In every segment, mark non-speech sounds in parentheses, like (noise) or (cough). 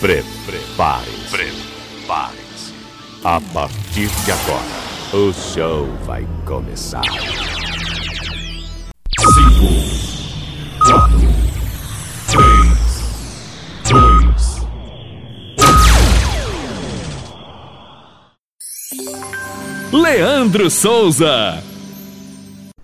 Prepare-se. Prepare-se. A partir de agora, o show vai começar. 5, 4, 3, 2. Leandro Souza.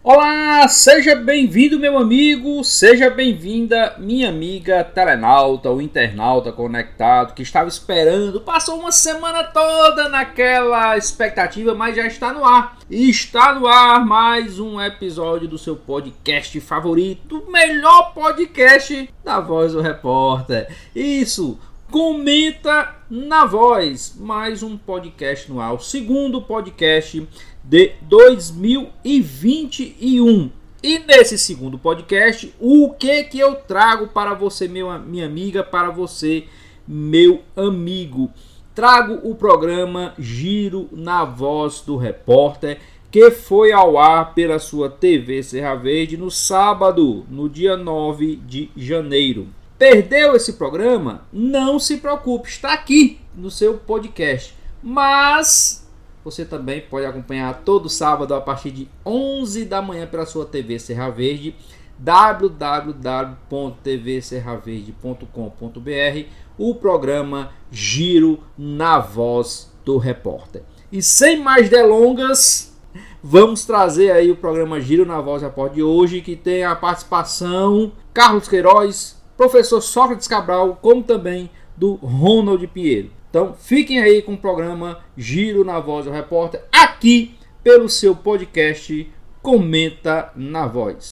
Olá, seja bem-vindo, meu amigo, seja bem-vinda, minha amiga telenauta, o internauta conectado que estava esperando, passou uma semana toda naquela expectativa, mas já está no ar. E está no ar mais um episódio do seu podcast favorito, o melhor podcast da Voz do Repórter. Isso, comenta na voz, mais um podcast no ar, o segundo podcast de 2021. E nesse segundo podcast, o que que eu trago para você, meu, minha amiga, para você, meu amigo? Trago o programa Giro na Voz do Repórter, que foi ao ar pela sua TV Serra Verde no sábado, no dia 9 de janeiro. Perdeu esse programa? Não se preocupe, está aqui no seu podcast. Mas você também pode acompanhar todo sábado a partir de 11 da manhã pela sua TV Serra Verde, www.tvserraverde.com.br, o programa Giro na Voz do Repórter. E sem mais delongas, vamos trazer aí o programa Giro na Voz do Repórter de hoje, que tem a participação Carlos Queiroz, professor Sócrates Cabral, como também do Ronald Pinheiro. Então fiquem aí com o programa Giro na Voz do Repórter, aqui pelo seu podcast Comenta na Voz.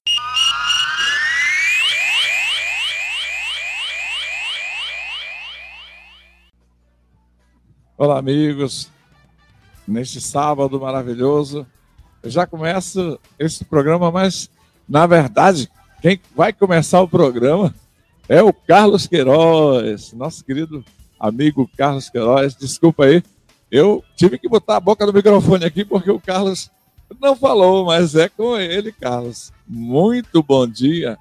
Olá, amigos. Neste sábado maravilhoso, eu já começo esse programa, mas na verdade, quem vai começar o programa é o Carlos Queiroz, nosso querido amigo Carlos Queiroz. Desculpa aí, eu tive que botar a boca no microfone aqui porque o Carlos não falou, mas é com ele, Carlos. Muito bom dia.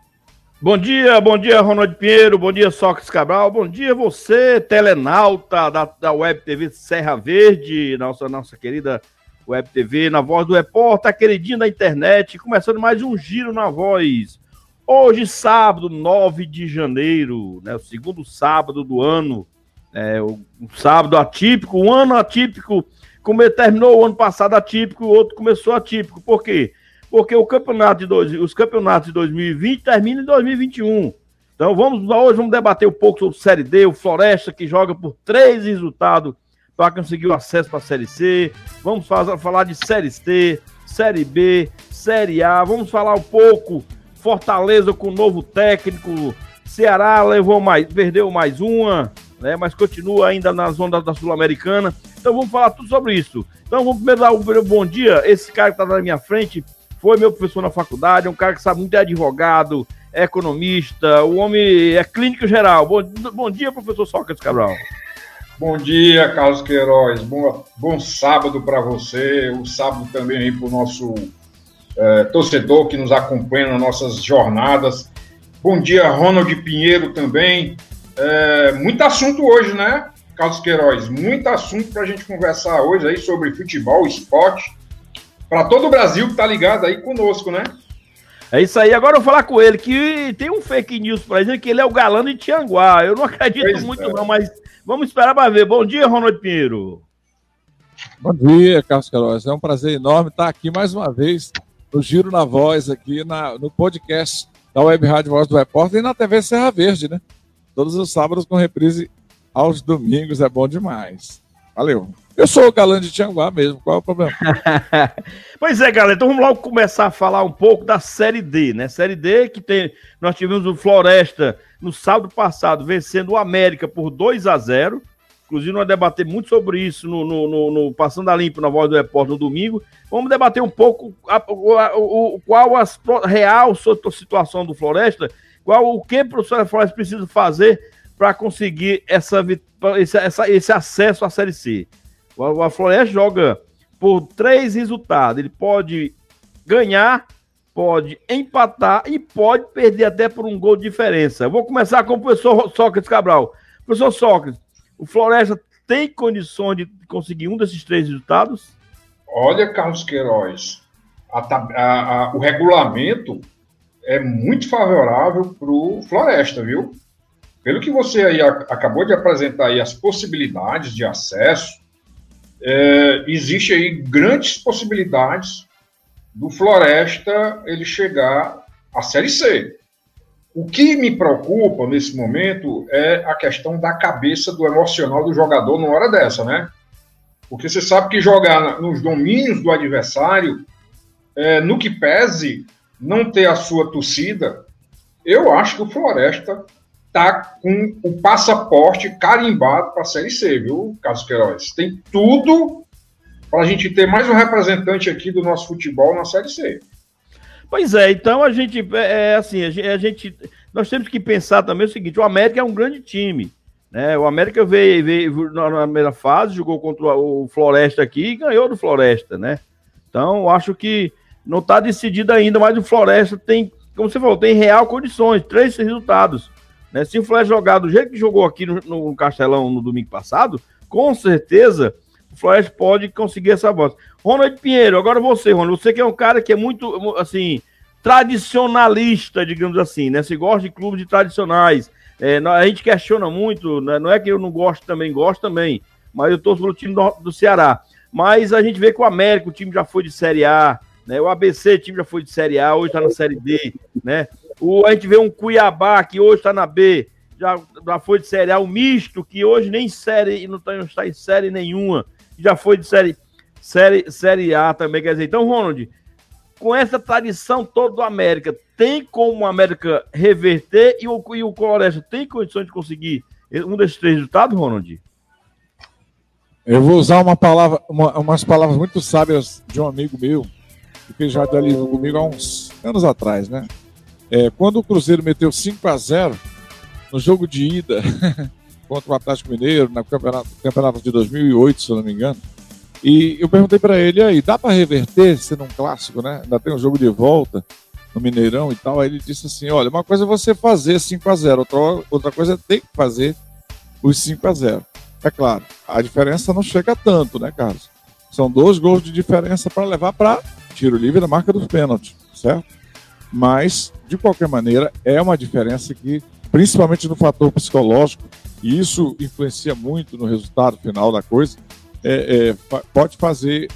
Bom dia, bom dia, Ronald Pinheiro, bom dia, Sócrates Cabral, bom dia você, telenauta da, da Web TV Serra Verde, nossa, nossa querida Web TV, na voz do repórter, queridinho da internet, começando mais um Giro na Voz. Hoje, sábado, 9 de janeiro, né, o segundo sábado do ano, é, um sábado atípico, um ano atípico, como terminou o ano passado atípico, o outro começou atípico. Por quê? Porque o campeonato de dois, os campeonatos de 2020 terminam em 2021. Então vamos hoje vamos debater um pouco sobre Série D, o Floresta que joga por três resultados para conseguir o acesso para a Série C. Vamos fazer, falar de Série C, Série B, Série A. Vamos falar um pouco Fortaleza com o novo técnico. Ceará levou mais, perdeu mais uma né? Mas continua ainda na zona da Sul-Americana. Então vamos falar tudo sobre isso. Então vamos primeiro dar um bom dia. Esse cara que está na minha frente foi meu professor na faculdade, é um cara que sabe muito, é advogado, é economista, o homem é clínico geral. Bom, bom dia, professor Sócrates Cabral. Bom dia, Carlos Queiroz. Bom, bom sábado para você. O sábado também aí para o nosso é, torcedor que nos acompanha nas nossas jornadas. Bom dia, Ronald Pinheiro também. É, muito assunto hoje, né, Carlos Queiroz? Muito assunto para a gente conversar hoje aí sobre futebol, esporte, para todo o Brasil que está ligado aí conosco, né? É isso aí. Agora eu vou falar com ele que tem um fake news para dizer que ele é o galã de Tianguá. Eu não acredito pois muito, é. não, mas vamos esperar para ver. Bom dia, Ronald Pinheiro. Bom dia, Carlos Queiroz. É um prazer enorme estar aqui mais uma vez no Giro na Voz, aqui na, no podcast da Web Rádio Voz do Repórter e na TV Serra Verde, né? Todos os sábados com reprise aos domingos. É bom demais. Valeu. Eu sou o galã de Tianguá mesmo, qual é o problema? (laughs) pois é, galera, então vamos logo começar a falar um pouco da Série D, né? Série D que tem, nós tivemos o Floresta no sábado passado vencendo o América por 2 a 0 Inclusive, nós debater muito sobre isso no, no, no, no Passando a Limpo na Voz do Repórter no domingo. Vamos debater um pouco a, a, o, qual a real situação do Floresta qual o que o professor Flores precisa fazer para conseguir essa, esse, essa, esse acesso à Série C? O, a Floresta joga por três resultados. Ele pode ganhar, pode empatar e pode perder até por um gol de diferença. Eu vou começar com o professor Sócrates Cabral. Professor Sócrates, O Floresta tem condições de conseguir um desses três resultados? Olha, Carlos Queiroz, a, a, a, o regulamento é muito favorável para o Floresta, viu? Pelo que você aí acabou de apresentar aí as possibilidades de acesso, é, existe aí grandes possibilidades do Floresta ele chegar à Série C. O que me preocupa nesse momento é a questão da cabeça do emocional do jogador numa hora dessa, né? Porque você sabe que jogar nos domínios do adversário, é, no que pese não ter a sua torcida, eu acho que o Floresta tá com o passaporte carimbado para a Série C, viu, Carlos Queiroz? Tem tudo para a gente ter mais um representante aqui do nosso futebol na Série C. Pois é, então a gente, é, é assim, a gente, a gente, nós temos que pensar também o seguinte, o América é um grande time, né, o América veio, veio na primeira fase, jogou contra o Floresta aqui e ganhou do Floresta, né, então acho que não está decidido ainda, mas o Floresta tem, como você falou, tem real condições, três resultados, né, se o Floresta jogar do jeito que jogou aqui no, no Castelão no domingo passado, com certeza o Floresta pode conseguir essa voz. Ronald Pinheiro, agora você, Ronald, você que é um cara que é muito, assim, tradicionalista, digamos assim, né? Você gosta de clubes de tradicionais. É, a gente questiona muito, né? não é que eu não gosto também, gosto também, mas eu torço pelo time do, do Ceará. Mas a gente vê que o América, o time já foi de Série A, né? O ABC, time já foi de Série A, hoje está na Série D, né? O, a gente vê um Cuiabá, que hoje está na B, já, já foi de Série A, o Misto, que hoje nem série, não está, não está em série nenhuma, já foi de Série série, série A também, quer dizer. Então, Ronald, com essa tradição toda do América, tem como o América reverter e o, e o Floresta tem condições de conseguir um desses três resultados, Ronald? Eu vou usar uma palavra, uma, umas palavras muito sábias de um amigo meu, que já ali comigo há uns anos atrás, né? É, quando o Cruzeiro meteu 5 a 0 no jogo de ida (laughs) contra o Atlético Mineiro, no campeonato, campeonato de 2008, se eu não me engano, e eu perguntei para ele, aí, dá para reverter sendo um clássico, né? Ainda tem um jogo de volta no Mineirão e tal. Aí ele disse assim: olha, uma coisa é você fazer 5 a 0 outra, outra coisa é ter que fazer os 5 a 0 É claro, a diferença não chega tanto, né, Carlos? São dois gols de diferença para levar para tiro livre na marca dos pênaltis, certo? Mas, de qualquer maneira, é uma diferença que, principalmente no fator psicológico, e isso influencia muito no resultado final da coisa, é, é, pode fazer,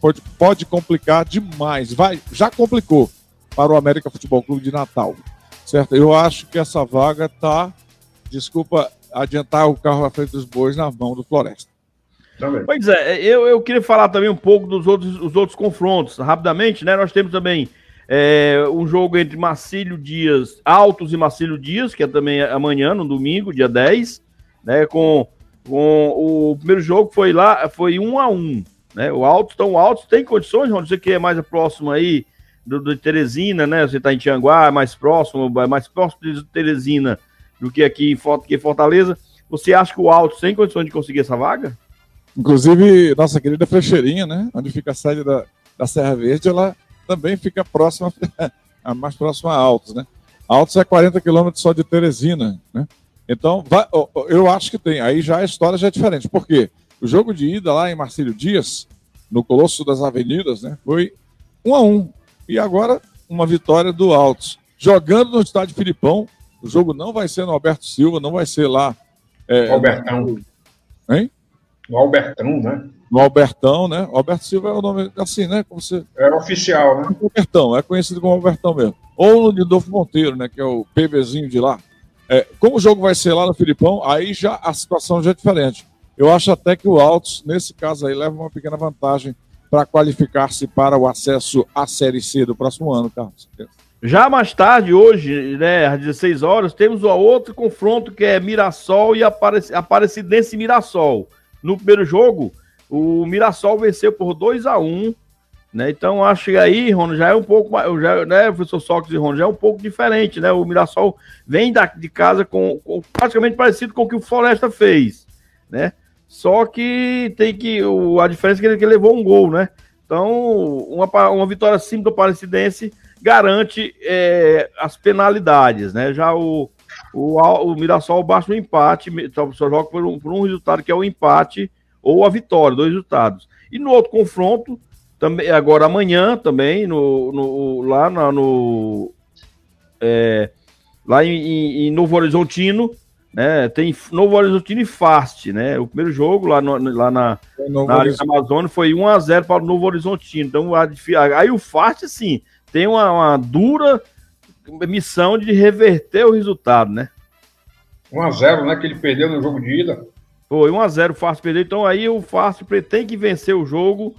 pode, pode complicar demais. Vai, já complicou para o América Futebol Clube de Natal, certo? Eu acho que essa vaga tá, desculpa, adiantar o carro à frente dos bois na mão do Floresta. Também. Pois é, eu, eu queria falar também um pouco dos outros, os outros confrontos, rapidamente, né? Nós temos também é, um jogo entre Marcílio Dias, Altos e Marcílio Dias, que é também amanhã, no domingo, dia 10, né? Com com o primeiro jogo foi lá, foi um a um, né? O Alto, então o Alto tem condições, onde você que é mais próximo aí do, do Teresina, né? Você está em Tianguá, é mais próximo, é mais próximo de Teresina do que aqui em Fortaleza. Você acha que o Alto tem condições de conseguir essa vaga? Inclusive, nossa querida Frecheirinha, né? Onde fica a sede da, da Serra Verde, ela também fica próxima, (laughs) a mais próxima a Altos, né? Altos é 40 quilômetros só de Teresina, né? Então, vai, eu acho que tem. Aí já a história já é diferente. Por quê? O jogo de ida lá em Marcílio Dias, no Colosso das Avenidas, né, foi um a um. E agora, uma vitória do Altos. Jogando no estádio Filipão, o jogo não vai ser no Alberto Silva, não vai ser lá. É, Albertão. Hein? No Albertão, né? No Albertão, né? Alberto Silva é o nome assim, né? Como você... É oficial, né? Albertão, é conhecido como Albertão mesmo. Ou no Lindolfo Monteiro, né? Que é o PVzinho de lá. É, como o jogo vai ser lá no Filipão, aí já a situação já é diferente. Eu acho até que o Altos, nesse caso aí, leva uma pequena vantagem para qualificar-se para o acesso à Série C do próximo ano, Carlos. Já mais tarde, hoje, né, às 16 horas, temos o outro confronto que é Mirassol e Aparecidense e Mirassol. No primeiro jogo, o Mirassol venceu por 2 a 1 né? Então, acho que aí, Rono, já é um pouco mais, já, né, professor Sócrates e Rono, já é um pouco diferente, né? O Mirassol vem da, de casa com, com, praticamente parecido com o que o Floresta fez, né? Só que tem que, o, a diferença é que ele, que ele levou um gol, né? Então, uma, uma vitória simples do Parecidense garante é, as penalidades, né? Já o, o, o Mirassol baixa no empate, só joga por um, por um resultado que é o empate ou a vitória, dois resultados. E no outro confronto, também agora amanhã também, no, no lá na, no. É, lá em, em, Novo Horizontino, né? Tem Novo Horizontino e Fast, né? O primeiro jogo lá, no, lá na, na área Amazônia foi 1x0 para o Novo Horizontino. Então, a, aí o Fast, assim, tem uma, uma dura missão de reverter o resultado, né? 1x0, né? Que ele perdeu no jogo de ida. Foi 1x0 o Fácil perdeu. Então aí o Fácil tem que vencer o jogo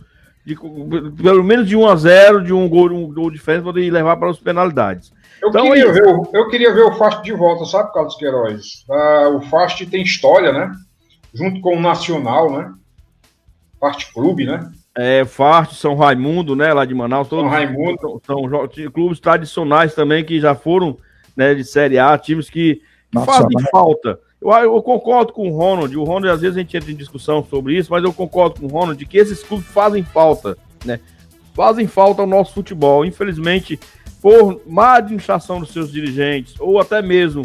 de, pelo menos de 1x0, de um gol, um gol de diferença, poder levar para as penalidades. Eu, então, queria aí... ver o, eu queria ver o Fast de volta, sabe, Carlos Queiroz? Ah, o Fast tem história, né? Junto com o Nacional, né? Fast Clube, né? É, Fast, São Raimundo, né? Lá de Manaus. Todos São Raimundo. São, são clubes tradicionais também que já foram né, de Série A, times que, que fazem falta. Eu, eu, concordo com o Ronald. O Ronald, às vezes, a gente entra em discussão sobre isso, mas eu concordo com o Ronald de que esses clubes fazem falta, né? Fazem falta ao nosso futebol. Infelizmente, por má administração dos seus dirigentes, ou até mesmo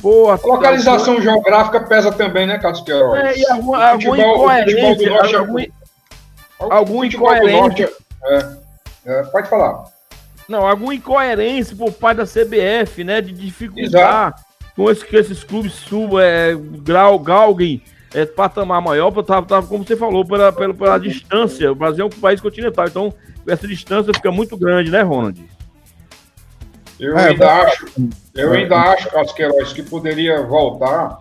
por. A localização geográfica pesa também, né, Carlos Queiroz? É, e algum, alguma incoerência. Norte, algum, algum incoerência. É, é, pode falar. Não, alguma incoerência por parte da CBF, né, de dificultar Exato. com esse, que esses clubes subam, é, grau, galguem é, patamar maior, tá, tá, como você falou, pela, pela, pela distância. O Brasil é um país continental, então essa distância fica muito grande, né, Ronald? Eu é, ainda acho, eu ainda acho, Carlos Queiroz, que poderia voltar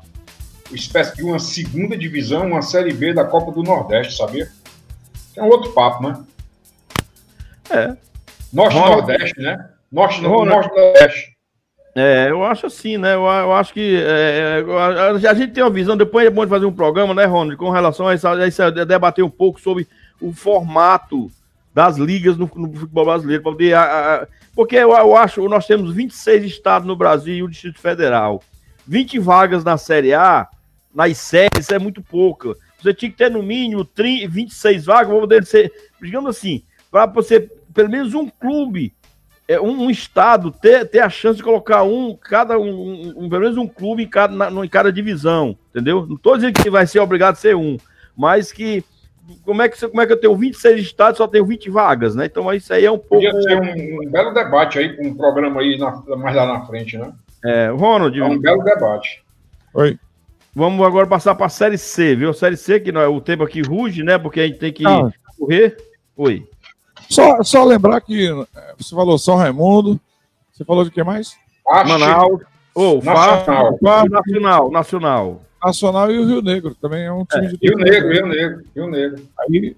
uma espécie de uma segunda divisão, uma Série B da Copa do Nordeste, sabia? É um outro papo, né? É. Norte-Nordeste, né? Norte-Nordeste. É, eu acho assim, né? Eu, eu acho que é, a, a, gente tem uma visão, depois é bom de fazer um programa, né, Ronald, com relação a isso, a isso debater um pouco sobre o formato das ligas no, no futebol brasileiro, poder, a, porque eu, eu, acho nós temos 26 estados no Brasil e o Distrito Federal. 20 vagas na Série A, nas séries, é muito pouca. Você tinha que ter no mínimo 30, 26 vagas, vamos poder ser, digamos assim, para você, pelo menos um clube, é, um, um, estado, ter, ter a chance de colocar um, cada um, um pelo menos um clube em cada, na, em cada divisão, entendeu? Não estou dizendo que vai ser obrigado a ser um, mas que como é que, como é que eu tenho 26 estados só tenho 20 vagas, né? Então isso aí é um pouco. Podia ser um, um belo debate aí, com um programa aí na, mais lá na frente, né? É, Ronald. É um belo debate. Oi. Vamos agora passar para a Série C, viu? Série C, que não é o tempo aqui ruge, né? Porque a gente tem que ah. correr. Oi. Só, só lembrar que é, você falou São Raimundo, você falou de que mais? Manaus. Oh, Nacional. Nacional, Nacional. Nacional e o Rio Negro também é um time é, de. Rio Negro, Rio Negro, Rio Negro. Aí,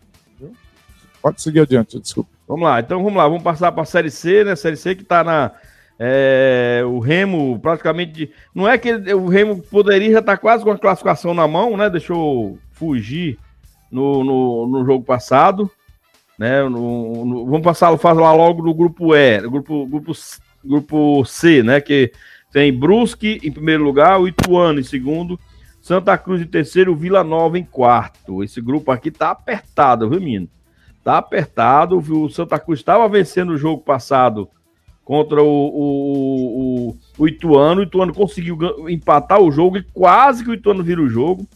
pode seguir adiante, desculpa. Vamos lá, então vamos lá, vamos passar para a Série C, né? Série C que está na. É, o Remo praticamente. Não é que ele, o Remo poderia já estar tá quase com a classificação na mão, né? Deixou fugir no, no, no jogo passado. Né? No, no, vamos passar falar logo no grupo E, grupo, grupo, grupo C, né? Que tem Brusque em primeiro lugar, o Ituano em segundo, Santa Cruz em terceiro, Vila Nova em quarto. Esse grupo aqui tá apertado, viu, menino? Tá apertado. O Santa Cruz estava vencendo o jogo passado contra o, o, o, o, Ituano. O Ituano conseguiu empatar o jogo e quase que o Ituano vira o jogo.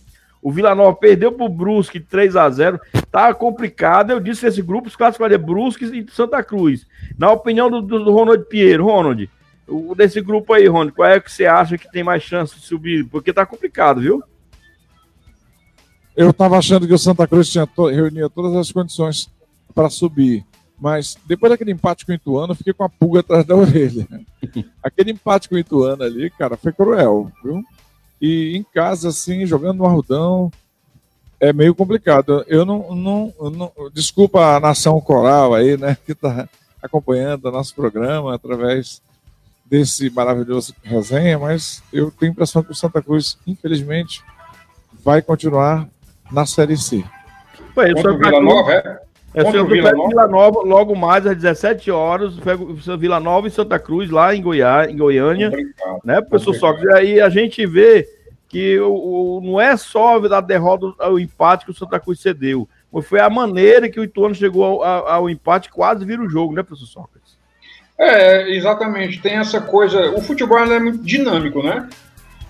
O Vila Nova perdeu pro Brusque 3 a 0 Tá complicado. Eu disse que esse grupo, os classificaria Brusque e Santa Cruz. Na opinião do, do, Ronald Pinheiro, Ronald, o, desse grupo aí, Rony, qual é que você acha que tem mais chance de subir? Porque tá complicado, viu? Eu tava achando que o Santa Cruz tinha to reunia todas as condições para subir. Mas depois daquele empate com o Ituano, eu fiquei com a pulga atrás da (laughs) orelha. Aquele empate com o Ituano ali, cara, foi cruel, viu? E em casa, assim, jogando no Arrudão, é meio complicado. Eu não, não, não, Desculpa a nação coral aí, né, que tá acompanhando o nosso programa através desse maravilhoso resenha, mas eu tenho a impressão que o Santa Cruz, infelizmente, vai continuar na Série C. Ué, o Santa Vila Nova, é? É, o Vila Nova? Vila Nova, logo mais às 17 horas, Vila Nova e Santa Cruz, lá em, Goiás, em Goiânia, Obrigado. né, professor Sócrates? E aí a gente vê que o, o, não é só a derrota, o empate que o Santa Cruz cedeu, mas foi a maneira que o Ituano chegou ao, ao, ao empate, quase vira o jogo, né, professor Sócrates? É, exatamente. Tem essa coisa. O futebol é muito dinâmico, né?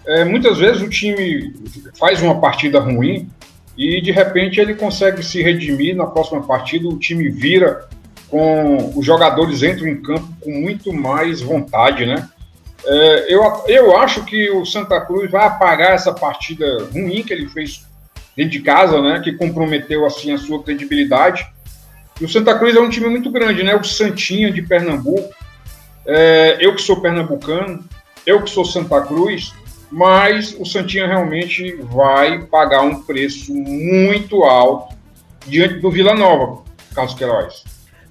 é, muitas vezes o time faz uma partida ruim e de repente ele consegue se redimir na próxima partida, o time vira com os jogadores entram em campo com muito mais vontade, né? É, eu, eu acho que o Santa Cruz vai apagar essa partida ruim que ele fez dentro de casa, né? Que comprometeu assim a sua credibilidade. E o Santa Cruz é um time muito grande, né? O Santinha de Pernambuco. É, eu que sou pernambucano, eu que sou Santa Cruz, mas o Santinha realmente vai pagar um preço muito alto diante do Vila Nova, Carlos Queiroz.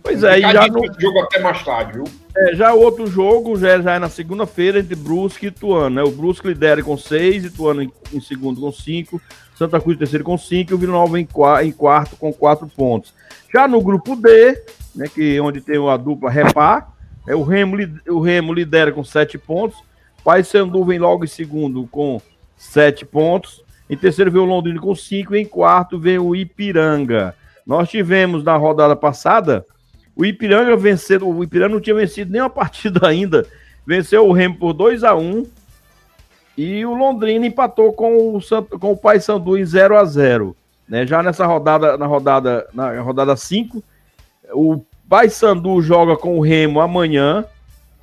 Pois é, e já no... jogo até mais tarde, viu? É, já outro jogo já, já é na segunda-feira entre Brusque e Ituano, né? O Brusque lidera com 6, Ituano em, em, segundo com 5, Santa Cruz em terceiro com 5 e o Vila Nova em, em quarto com 4 pontos. Já no grupo D, né, que é onde tem a dupla Repar, é, o, Remo, o Remo lidera com 7 pontos, Paysandu vem logo em segundo com 7 pontos, em terceiro vem o Londrina com 5 e em quarto vem o Ipiranga. Nós tivemos na rodada passada o Ipiranga vencendo, o Ipiranga não tinha vencido nenhuma (laughs) partida ainda. Venceu o Remo por 2 a 1 e o Londrina empatou com o Santo, com o Paysandu em 0 a 0, né? Já nessa rodada, na rodada, na rodada 5, o Paysandu joga com o Remo amanhã,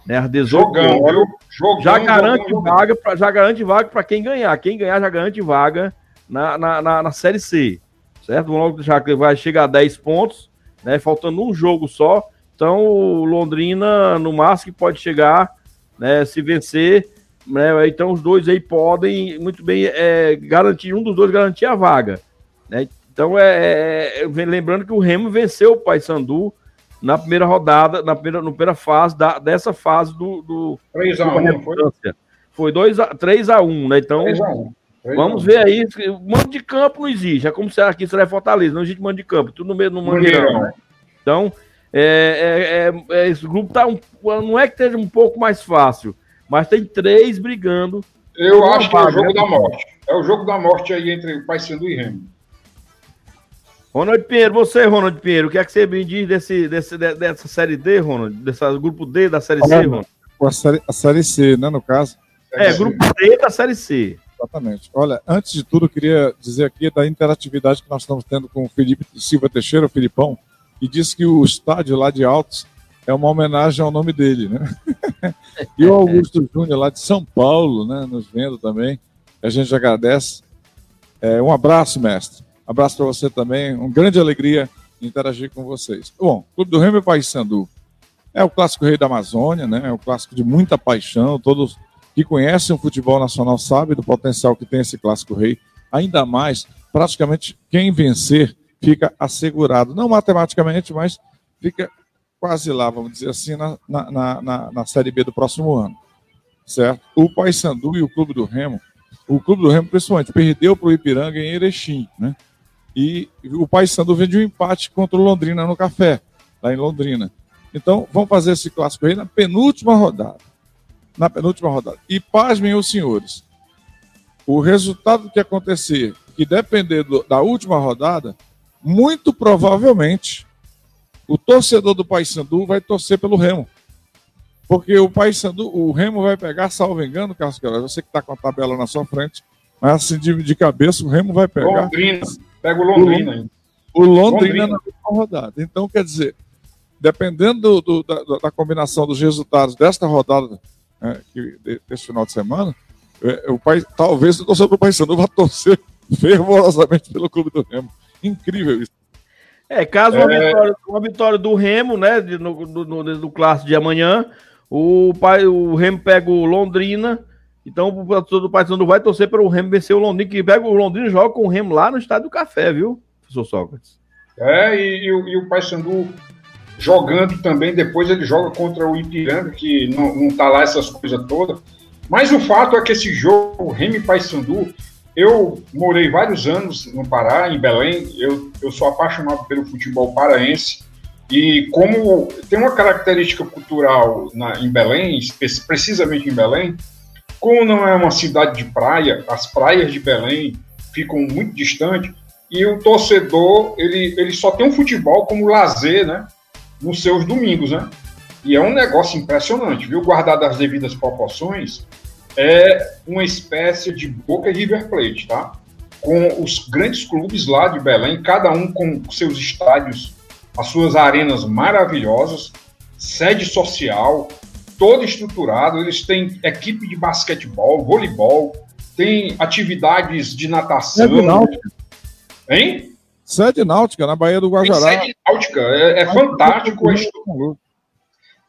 né, às 18 jogão, horas. Jogão, já garante jogão, vaga para já garante vaga para quem ganhar. Quem ganhar já garante vaga na, na, na, na série C. Certo? Vamos logo já vai chegar a 10 pontos né? Faltando um jogo só. Então, o Londrina, no máximo, pode chegar, né? Se vencer, né? Então, os dois aí podem muito bem é, garantir, um dos dois garantir a vaga, né? Então, é, é, lembrando que o Remo venceu o Paysandu na primeira rodada, na primeira, na primeira fase da, dessa fase do. do 3 a 1 foi? Foi 2 a, 3 a 1 né? Então. 3 a 1. Vamos ver aí. Mando de campo não existe. É como se aqui será Fortaleza. Não existe mando de campo. Tudo no meio do Mangueirão. Né? Então, é, é, é, esse grupo tá um, não é que esteja um pouco mais fácil, mas tem três brigando. Eu acho que é o jogo né? da morte. É o jogo da morte aí entre o Paysandu e Remo. Ronald Pinheiro, você, Ronald Pinheiro, o que é que você me diz desse, desse, dessa série D, Ronald? Desse grupo D da série C, Ronald? A série, a série C, né, no caso? É, grupo D da série C. Exatamente. Olha, antes de tudo, eu queria dizer aqui da interatividade que nós estamos tendo com o Felipe Silva Teixeira, o Filipão, que disse que o estádio lá de Altos é uma homenagem ao nome dele, né? (laughs) e o Augusto Júnior, lá de São Paulo, né, nos vendo também. A gente agradece. É, um abraço, mestre. Abraço para você também. Uma grande alegria interagir com vocês. Bom, Clube do Remo e Paysandu é o clássico rei da Amazônia, né? É o clássico de muita paixão. Todos que conhecem o futebol nacional sabem do potencial que tem esse clássico rei. Ainda mais, praticamente quem vencer fica assegurado. Não matematicamente, mas fica quase lá, vamos dizer assim, na, na, na, na Série B do próximo ano. Certo? O Paysandu e o Clube do Remo, o Clube do Remo, principalmente, perdeu para o Ipiranga em Erechim, né? E o Paysandu vem de um empate contra o Londrina no Café, lá em Londrina. Então, vamos fazer esse clássico aí na penúltima rodada na penúltima rodada. E pasmem os senhores, o resultado que acontecer, que depender do, da última rodada, muito provavelmente o torcedor do Paysandu vai torcer pelo Remo. Porque o Paysandu, o Remo vai pegar, salvo engano, Carlos Queiroz, você que está com a tabela na sua frente, mas assim de, de cabeça o Remo vai pegar. Londrina, pega o Londrina ainda. O Londrina, Londrina na última rodada. Então, quer dizer, dependendo do, do, da, da combinação dos resultados desta rodada né, que, desse final de semana, é, o pai, talvez o torcedor do Paysandu vá torcer (laughs) fervorosamente pelo clube do Remo. Incrível isso. É, caso uma, é... Vitória, uma vitória, do Remo, né, no, no, no, no clássico de amanhã, o, pai, o Remo pega o Londrina, então o torcedor do Paysandu vai torcer para o Remo vencer o Londrina, que pega o Londrina e joga com o Remo lá no Estádio do Café, viu, professor Sócrates? É, e, e, e o Paysandu jogando também, depois ele joga contra o Ipiranga, que não, não tá lá essas coisas todas. Mas o fato é que esse jogo, Remy Paysandu, eu morei vários anos no Pará, em Belém, eu, eu sou apaixonado pelo futebol paraense, e como tem uma característica cultural na, em Belém, precisamente em Belém, como não é uma cidade de praia, as praias de Belém ficam muito distantes, e o torcedor, ele, ele só tem o futebol como lazer, né? nos seus domingos, né? E é um negócio impressionante, viu? Guardado as devidas proporções, é uma espécie de Boca River Plate, tá? Com os grandes clubes lá de Belém, cada um com seus estádios, as suas arenas maravilhosas, sede social, todo estruturado. Eles têm equipe de basquetebol, voleibol, tem atividades de natação. Sede náutica. Hein? Sede náutica, na Baía do Guajará. Tem sede náutica. É, é fantástico a estrutura.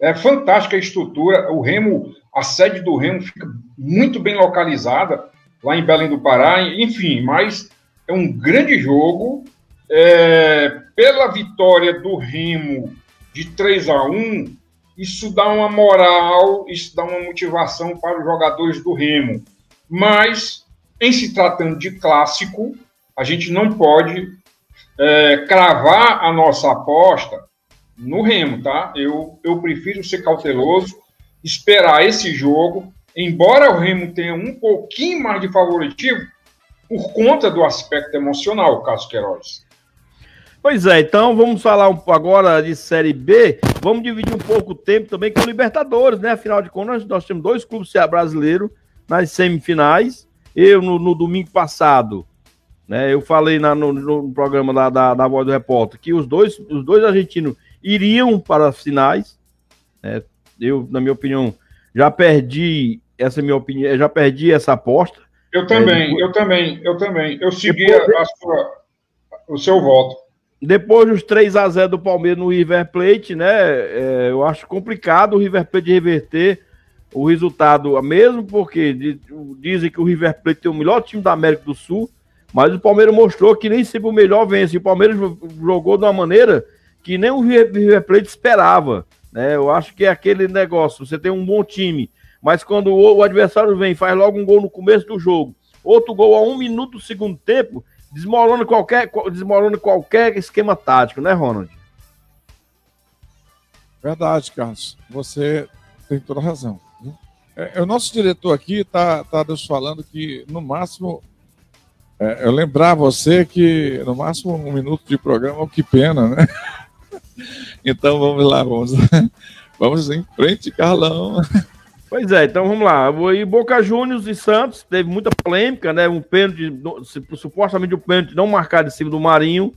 É fantástica a estrutura. O Remo, a sede do Remo fica muito bem localizada lá em Belém do Pará. Enfim, mas é um grande jogo. É, pela vitória do Remo de 3 a 1 isso dá uma moral, isso dá uma motivação para os jogadores do Remo. Mas, em se tratando de clássico, a gente não pode é, cravar a nossa aposta no Remo, tá? Eu, eu prefiro ser cauteloso, esperar esse jogo, embora o Remo tenha um pouquinho mais de favoritivo, por conta do aspecto emocional, Cássio Queiroz. Pois é, então vamos falar um, agora de Série B. Vamos dividir um pouco o tempo também com o Libertadores, né? Afinal de contas, nós temos dois clubes brasileiros nas semifinais. Eu, no, no domingo passado, né, eu falei na, no, no, programa da, da, da Voz do Repórter que os dois, os dois argentinos iriam para as finais. Né? Eu, na minha opinião, já perdi essa minha opinião, já perdi essa aposta. Eu também, é, depois... eu também, eu também. Eu segui depois... a sua, o seu voto. Depois dos 3 a 0 do Palmeiras no River Plate, né? É, eu acho complicado o River Plate reverter o resultado, mesmo porque dizem que o River Plate tem o melhor time da América do Sul, mas o Palmeiras mostrou que nem sempre o melhor vence. O Palmeiras jogou de uma maneira que nem o River Plate esperava. Né? Eu acho que é aquele negócio: você tem um bom time, mas quando o adversário vem faz logo um gol no começo do jogo, outro gol a um minuto do segundo tempo, desmorona qualquer, desmorona qualquer esquema tático, né, Ronald? Verdade, Carlos. Você tem toda a razão. É, o nosso diretor aqui está tá nos falando que, no máximo, é, eu lembrar você que, no máximo, um minuto de programa, que pena, né? (laughs) Então vamos lá, vamos, (laughs) vamos em frente, Carlão. (laughs) Pois é, então vamos lá. E Boca Juniors e Santos, teve muita polêmica, né? Um pênalti, supostamente um pênalti não marcado em cima do Marinho,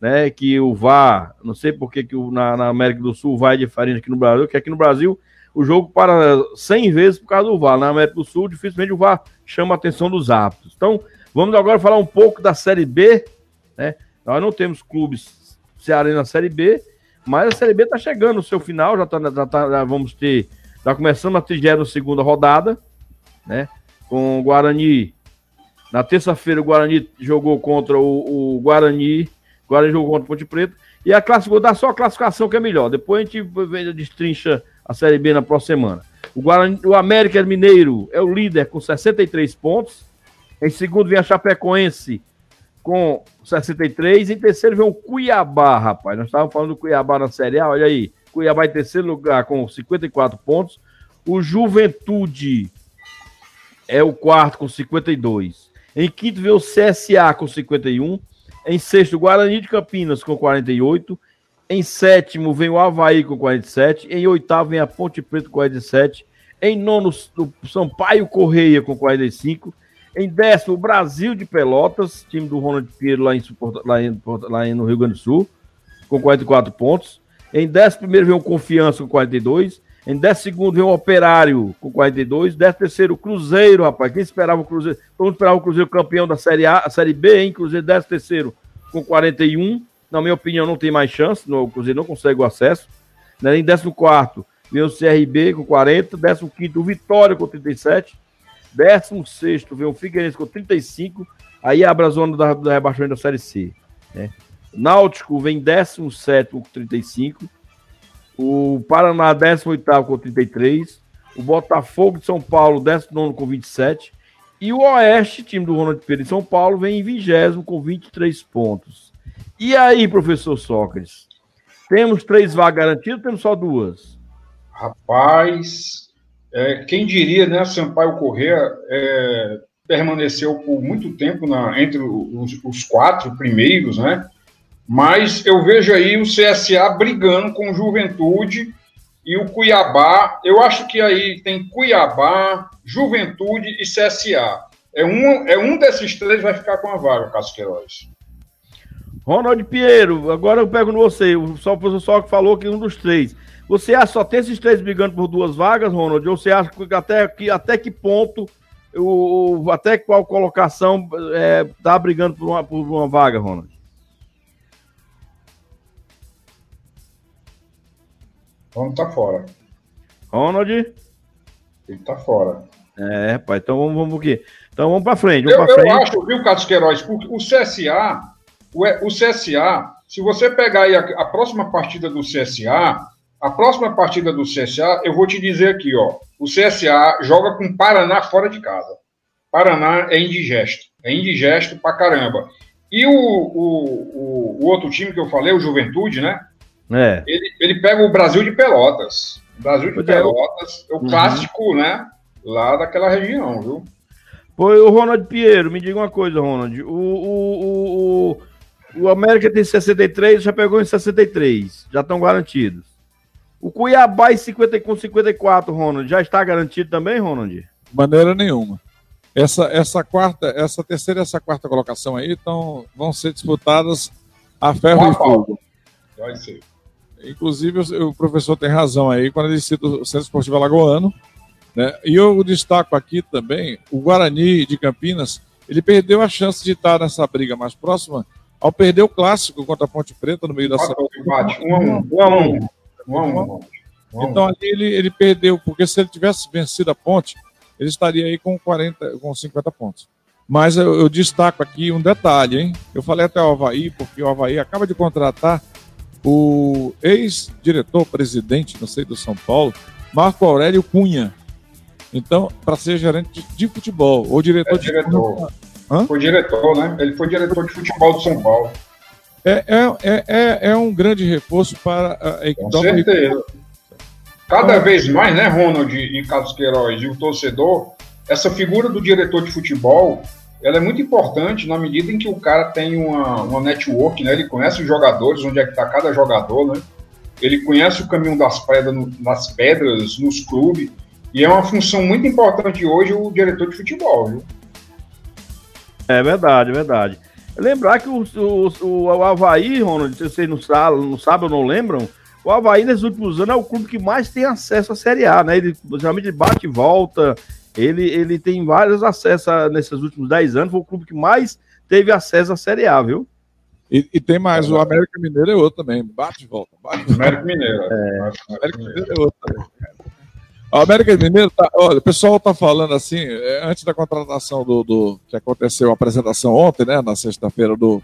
né? Que o VAR, não sei por que, que na, na, América do Sul o VAR é diferente aqui no Brasil, que aqui no Brasil o jogo para 100 vezes por causa do VAR. Na América do Sul, dificilmente o VAR chama a atenção dos árbitros. Então, vamos agora falar um pouco da Série B, né? Nós não temos clubes cearense na Série B, mas a Série B está chegando no seu final, já, tá, já, tá, já vamos ter Está começando a 32 rodada, né? Com o Guarani. Na terça-feira, o Guarani jogou contra o, o Guarani. O Guarani jogou contra o Ponte Preta. E a classificou, dá só a classificação que é melhor. Depois a gente destrincha a Série B na próxima semana. O, Guarani, o América Mineiro é o líder com 63 pontos. Em segundo vem a Chapecoense com 63. Em terceiro vem o Cuiabá, rapaz. Nós estávamos falando do Cuiabá na Série A, olha aí. Cuiabá em terceiro lugar com 54 pontos. O Juventude é o quarto com 52. Em quinto vem o CSA com 51. Em sexto, Guarani de Campinas com 48. Em sétimo vem o Havaí com 47. Em oitavo vem a Ponte Preta com 47. Em nono, o Sampaio Correia com 45. Em décimo, o Brasil de Pelotas, time do Ronald Pinheiro lá, em, lá, lá no Rio Grande do Sul, com 44 pontos. Em 11 vem o Confiança com 42. Em 12 vem o Operário com 42. 13 o Cruzeiro, rapaz. Quem esperava o Cruzeiro? Todo mundo esperava o Cruzeiro campeão da Série A, a Série B, hein? Cruzeiro 13 com 41. Na minha opinião, não tem mais chance. O Cruzeiro não consegue o acesso. Né? Em 14 vem o CRB com 40. 15 o Vitória com 37. 16 vem o Figueirense com 35. Aí abre a zona da, da rebaixamento da Série C. Né? Náutico vem 17 com 35. O Paraná, 18 com 33. O Botafogo de São Paulo, 19 com 27. E o Oeste, time do Ronald Pereira de São Paulo, vem em 20 com 23 pontos. E aí, professor Sócrates? Temos três vagas garantidas ou temos só duas? Rapaz, é, quem diria, né? Sampaio Corrêa é, permaneceu por muito tempo na, entre os, os quatro primeiros, né? Mas eu vejo aí o CSA brigando com Juventude e o Cuiabá, eu acho que aí tem Cuiabá, Juventude e CSA. É um, é um desses três vai ficar com a vaga, Casqueiroz. Ronald Pinheiro, agora eu pergunto você, só o professor que falou que um dos três. Você acha só tem esses três brigando por duas vagas, Ronald? Ou você acha que até que, até que ponto, o, até qual colocação é, tá brigando por uma, por uma vaga, Ronald? Ronald tá fora. Ronald? Ele tá fora. É, pai, então vamos, vamos aqui. Então vamos para frente. Vamos eu, frente. eu acho, viu, Carlos Queiroz, porque o CSA, o, o CSA, se você pegar aí a, a, próxima partida do CSA, a próxima partida do CSA, eu vou te dizer aqui, ó, o CSA joga com Paraná fora de casa. Paraná é indigesto, é indigesto pra caramba. E o, o, o, o outro time que eu falei, o Juventude, né? É. Ele, ele pega o Brasil de Pelotas. O Brasil de é, Pelotas, é o uhum. clássico, né? Lá daquela região, viu? Foi o Ronald Pinheiro, me diga uma coisa, Ronald. O, o, o, o América tem 63, já pegou em 63. Já estão garantidos. O Cuiabá em 50, com 54, Ronald, já está garantido também, Ronald? Maneira nenhuma. Essa, essa quarta, essa terceira e essa quarta colocação aí então, vão ser disputadas a ferro e fogo. Vai ser. Inclusive, o professor tem razão aí quando ele cita o Centro Esportivo Alagoano. Né? E eu destaco aqui também o Guarani de Campinas. Ele perdeu a chance de estar nessa briga mais próxima ao perder o clássico contra a Ponte Preta no meio da semana. Um a um. Um a um. Um a um. Então ali ele, ele perdeu, porque se ele tivesse vencido a Ponte, ele estaria aí com 40, com 50 pontos. Mas eu, eu destaco aqui um detalhe, hein? Eu falei até o Havaí, porque o Havaí acaba de contratar o ex-diretor-presidente, não sei, do São Paulo, Marco Aurélio Cunha. Então, para ser gerente de futebol, ou diretor é, diretor. de Foi diretor, né? Ele foi diretor de futebol do São Paulo. É, é, é, é um grande reforço para a equipe. Com certeza. Cada vez mais, né, Ronald e Carlos Queiroz, e o torcedor, essa figura do diretor de futebol ela é muito importante na medida em que o cara tem uma, uma network, né? Ele conhece os jogadores, onde é que está cada jogador, né? Ele conhece o caminho das pedras, no, pedras nos clubes, e é uma função muito importante hoje o diretor de futebol, viu? É verdade, é verdade. Lembrar que o, o, o Havaí, Ronald, se vocês não sabem, não sabem ou não lembram, o Havaí nesses últimos anos é o clube que mais tem acesso à Série A, né? Ele geralmente bate e volta, ele, ele tem vários acessos a, nesses últimos 10 anos, foi o clube que mais teve acesso à Série A, viu? E, e tem mais, o América Mineiro é outro também, bate e volta. Bate, América Mineiro. É. América Mineiro é outro também. O América Mineiro, tá, olha, o pessoal tá falando assim, é, antes da contratação do, do, que aconteceu a apresentação ontem, né, na sexta-feira, do,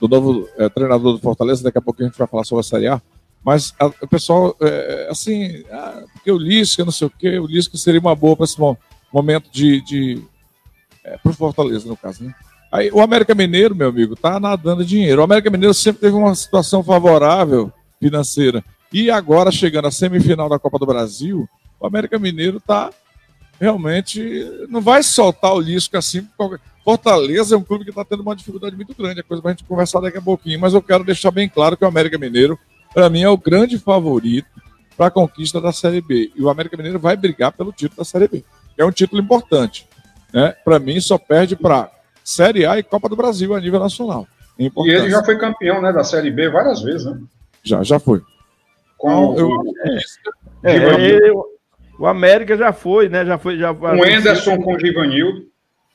do novo é, treinador do Fortaleza, daqui a pouco a gente vai falar sobre a Série A, mas a, o pessoal, é, assim, ah, porque o Lisca, não sei o quê, o Lisca seria uma boa para esse momento momento de. de é, para o Fortaleza, no caso, né? Aí, o América Mineiro, meu amigo, tá nadando dinheiro. O América Mineiro sempre teve uma situação favorável financeira. E agora, chegando à semifinal da Copa do Brasil, o América Mineiro tá realmente. Não vai soltar o Lisco assim. Fortaleza é um clube que está tendo uma dificuldade muito grande. É coisa para a gente conversar daqui a pouquinho. Mas eu quero deixar bem claro que o América Mineiro, para mim, é o grande favorito para a conquista da Série B. E o América Mineiro vai brigar pelo título da Série B é um título importante. Né? Para mim, só perde para Série A e Copa do Brasil a nível nacional. É e ele já foi campeão né, da Série B várias vezes, né? Já, já foi. Com então, eu, é, é, o América já foi, né? Já foi, já Com o Enderson com o Givanildo.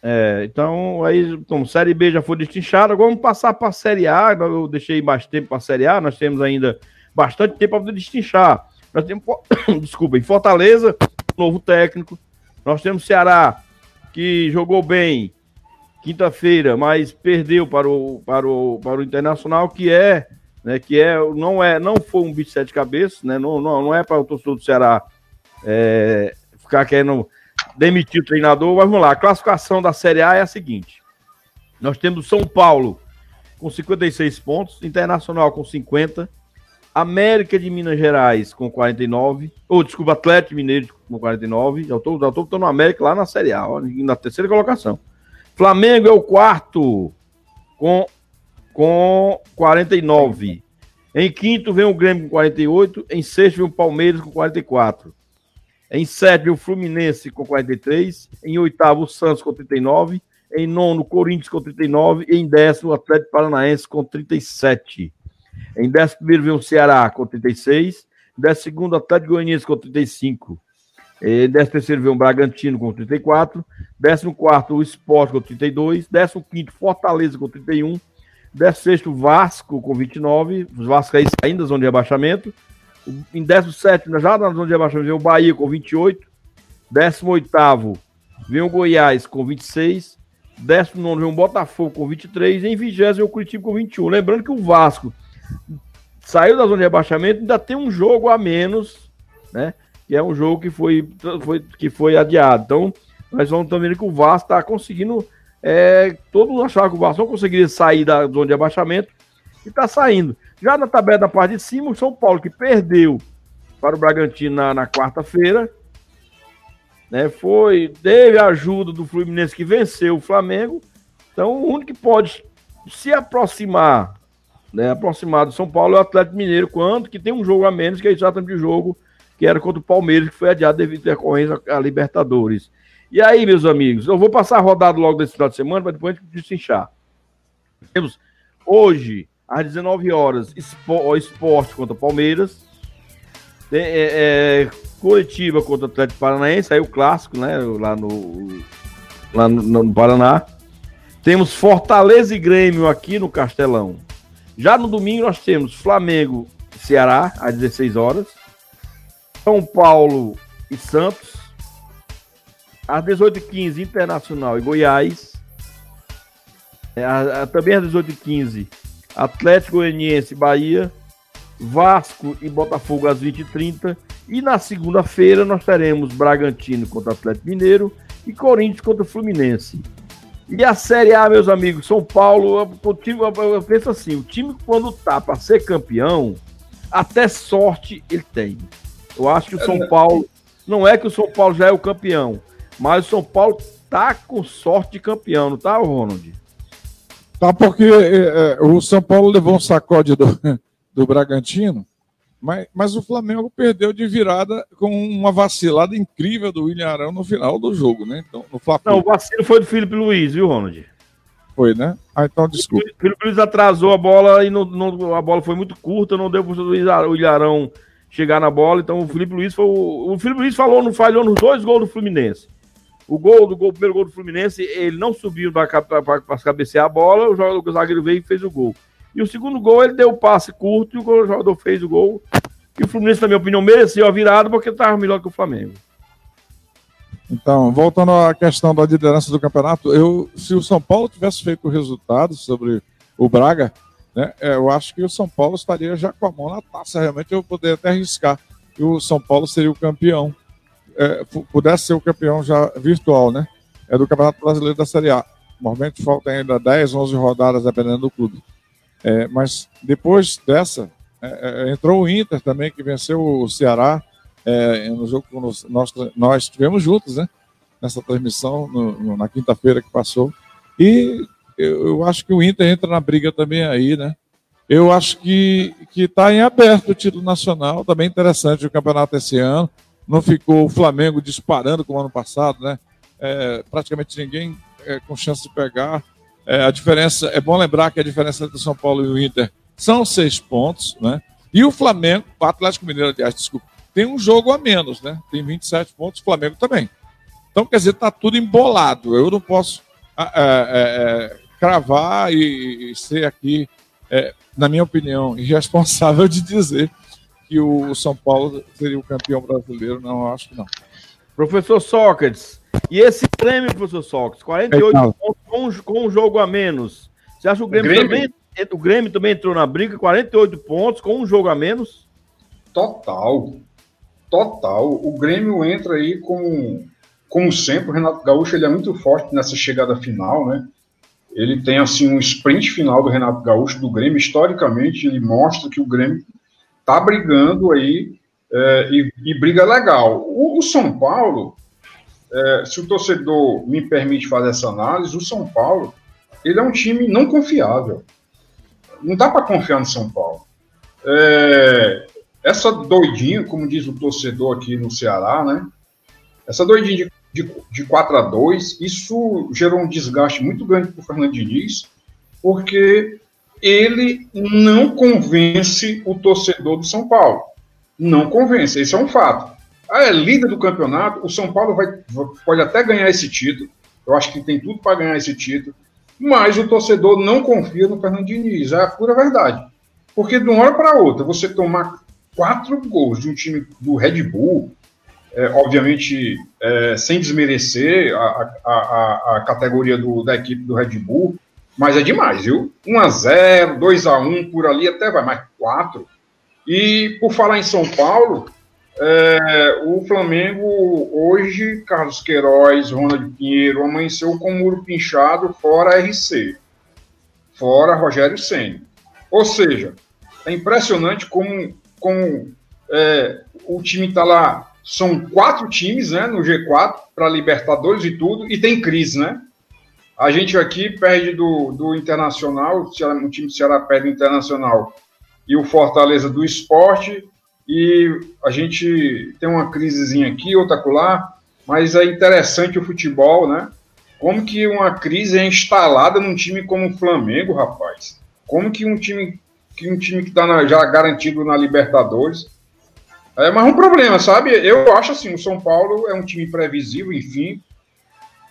É, então aí, como Série B já foi destinchada, agora vamos passar para a Série A. Eu deixei bastante tempo para a Série A, nós temos ainda bastante tempo para destinchar. Nós temos, (coughs) desculpa, em Fortaleza, novo técnico, nós temos Ceará, que jogou bem quinta-feira, mas perdeu para o, para o, para o Internacional, que é, né, que é, não é, não foi um bicho de sete cabeças, né, não, não, não é para o torcedor do Ceará é, ficar querendo demitir o treinador, mas vamos lá, a classificação da Série A é a seguinte, nós temos São Paulo com 56 pontos, Internacional com 50, América de Minas Gerais com 49. Ou, oh, desculpa, Atlético Mineiro com 49. Já estou já tô América lá na Série A, ó, na terceira colocação. Flamengo é o quarto com, com 49. Em quinto vem o Grêmio com 48. Em sexto vem o Palmeiras com 44. Em sétimo, o Fluminense com 43. Em oitavo, o Santos com 39. Em nono, o Corinthians com 39. E em décimo, o Atlético Paranaense com 37. Em décimo primeiro, vem o Ceará com 36. Em décimo segundo, o Atlético Goianiense com 35. Em décimo terceiro, vem o Bragantino com 34. Décimo quarto, o Sport com 32. Décimo quinto, Fortaleza com 31. 16 Vasco com 29, os Vasco aí saindo da zona de rebaixamento. Em 17, já na zona de rebaixamento, vem o Bahia com 28. 18 vem o Goiás com 26. 19 vem o Botafogo com 23. E em 20 vem o Curitiba com 21. Lembrando que o Vasco saiu da zona de rebaixamento, ainda tem um jogo a menos, né? Que é um jogo que foi, foi, que foi adiado. Então, nós vamos também que o Vasco está conseguindo é, todo mundo achava que o Vasco não conseguiria sair da zona de abaixamento e está saindo. Já na tabela da parte de cima, o São Paulo, que perdeu para o Bragantino na, na quarta-feira, né, foi, teve a ajuda do Fluminense que venceu o Flamengo. Então, o único que pode se aproximar, né, aproximar do São Paulo é o Atlético Mineiro, quanto que tem um jogo a menos, que é exatamente o jogo que era contra o Palmeiras, que foi adiado devido à decorrência a Libertadores. E aí, meus amigos, eu vou passar a rodada logo desse final de semana, para depois a gente desinchar. Temos hoje, às 19 horas, esporte contra Palmeiras. Tem, é, é, contra Atlético Paranaense, aí o clássico, né? Lá no, lá no, no Paraná. Temos Fortaleza e Grêmio aqui no Castelão. Já no domingo nós temos Flamengo e Ceará, às 16 horas. São Paulo e Santos às 18h15, Internacional e Goiás. É, também às 18h15, Atlético Goianiense e Bahia. Vasco e Botafogo às 20h30. E na segunda-feira nós teremos Bragantino contra Atlético Mineiro e Corinthians contra Fluminense. E a Série A, meus amigos, São Paulo, o time, eu penso assim, o time quando tá para ser campeão, até sorte ele tem. Eu acho que o São Paulo, não é que o São Paulo já é o campeão, mas o São Paulo tá com sorte de campeão, não tá, Ronald? Tá porque é, é, o São Paulo levou um sacode do, (laughs) do Bragantino, mas, mas o Flamengo perdeu de virada com uma vacilada incrível do William Arão no final do jogo, né? Então, no Não, o vacilo foi do Felipe Luiz, viu, Ronald? Foi, né? Ah, então desculpa. O Felipe Luiz atrasou a bola e não, não, a bola foi muito curta, não deu para o Ilharão chegar na bola. Então o Felipe Luiz foi. O, o Felipe Luiz falou, não falhou nos dois gols do Fluminense. O gol do gol, o primeiro gol do Fluminense, ele não subiu para cabecear a bola, o jogador o zagueiro veio e fez o gol. E o segundo gol, ele deu o passe curto e o jogador fez o gol. E o Fluminense, na minha opinião, mereceu a virada porque estava melhor que o Flamengo. Então, voltando à questão da liderança do campeonato, eu, se o São Paulo tivesse feito o resultado sobre o Braga, né, é, eu acho que o São Paulo estaria já com a mão na taça. Realmente eu poderia até arriscar que o São Paulo seria o campeão é, pudesse ser o campeão já virtual, né? É do Campeonato Brasileiro da Série A. Normalmente falta ainda 10, 11 rodadas, dependendo do clube. É, mas depois dessa, é, é entrou o Inter também, que venceu o Ceará é, no jogo que nós, nós, tivemos juntos, né? Nessa transmissão, no, na quinta-feira que passou. E eu, eu, acho que o Inter entra na briga também aí, né? Eu acho que está em aberto o título nacional, também interessante o campeonato esse ano não ficou o Flamengo disparando como ano passado, né? É, praticamente ninguém é, com chance de pegar. É, a diferença, é bom lembrar que a diferença entre o São Paulo e o Inter são seis pontos, né? E o Flamengo, o Atlético Mineiro, aliás, desculpa, tem um jogo a menos, né? Tem 27 pontos, o Flamengo também. Então, quer dizer, tá tudo embolado. Eu não posso é, é, cravar e, e, ser aqui, é, na minha opinião, (laughs) irresponsável de dizer que o São Paulo seria o campeão brasileiro, não, acho que não. Professor Sócrates, e esse prêmio, professor Sócrates, 48 é, pontos com, com um jogo a menos. Você acha que o Grêmio, o Grêmio, também, o Grêmio também entrou na briga, 48 pontos com um jogo a menos? Total. Total. O Grêmio entra aí com, como sempre, o Renato Gaúcho ele é muito forte nessa chegada final, né? Ele tem assim um sprint final do Renato Gaúcho do Grêmio. Historicamente, ele mostra que o Grêmio tá brigando aí é, e, e, briga legal. O, o São Paulo, é, se o torcedor me permite fazer essa análise, o São Paulo ele é um time não confiável. Não dá para confiar no São Paulo. é, essa doidinha, como diz o torcedor aqui no Ceará, né? Essa doidinha de, de, de 4 a 2 isso gerou um desgaste muito grande para o Fernando Diniz, porque ele não convence o torcedor do São Paulo. Não convence, esse é um fato. É líder do campeonato, o São Paulo vai, pode até ganhar esse título, eu acho que tem tudo para ganhar esse título, mas o torcedor não confia no Fernando Diniz, é a pura verdade. Porque de uma hora para outra, você tomar quatro gols de um time do Red Bull, é, obviamente é, sem desmerecer a, a, a, categoria do, da equipe do Red Bull, mas é demais, viu? 1x0, 2x1 por ali até vai, mas 4. E por falar em São Paulo, é, o Flamengo hoje, Carlos Queiroz, Ronald Pinheiro, amanheceu com o muro pinchado fora RC, fora Rogério Senna. Ou seja, é impressionante como, como é, o time está lá. São quatro times né, no G4 para Libertadores e tudo, e tem crise, né? A gente aqui perde do, do Internacional, o, o time do Ceará perde do Internacional e o Fortaleza do Esporte, e a gente tem uma crisezinha aqui, outra lá, mas é interessante o futebol, né? Como que uma crise é instalada num time como o Flamengo, rapaz? Como que um time que um time que está já garantido na Libertadores é mais um problema, sabe? Eu acho assim, o São Paulo é um time previsível, enfim,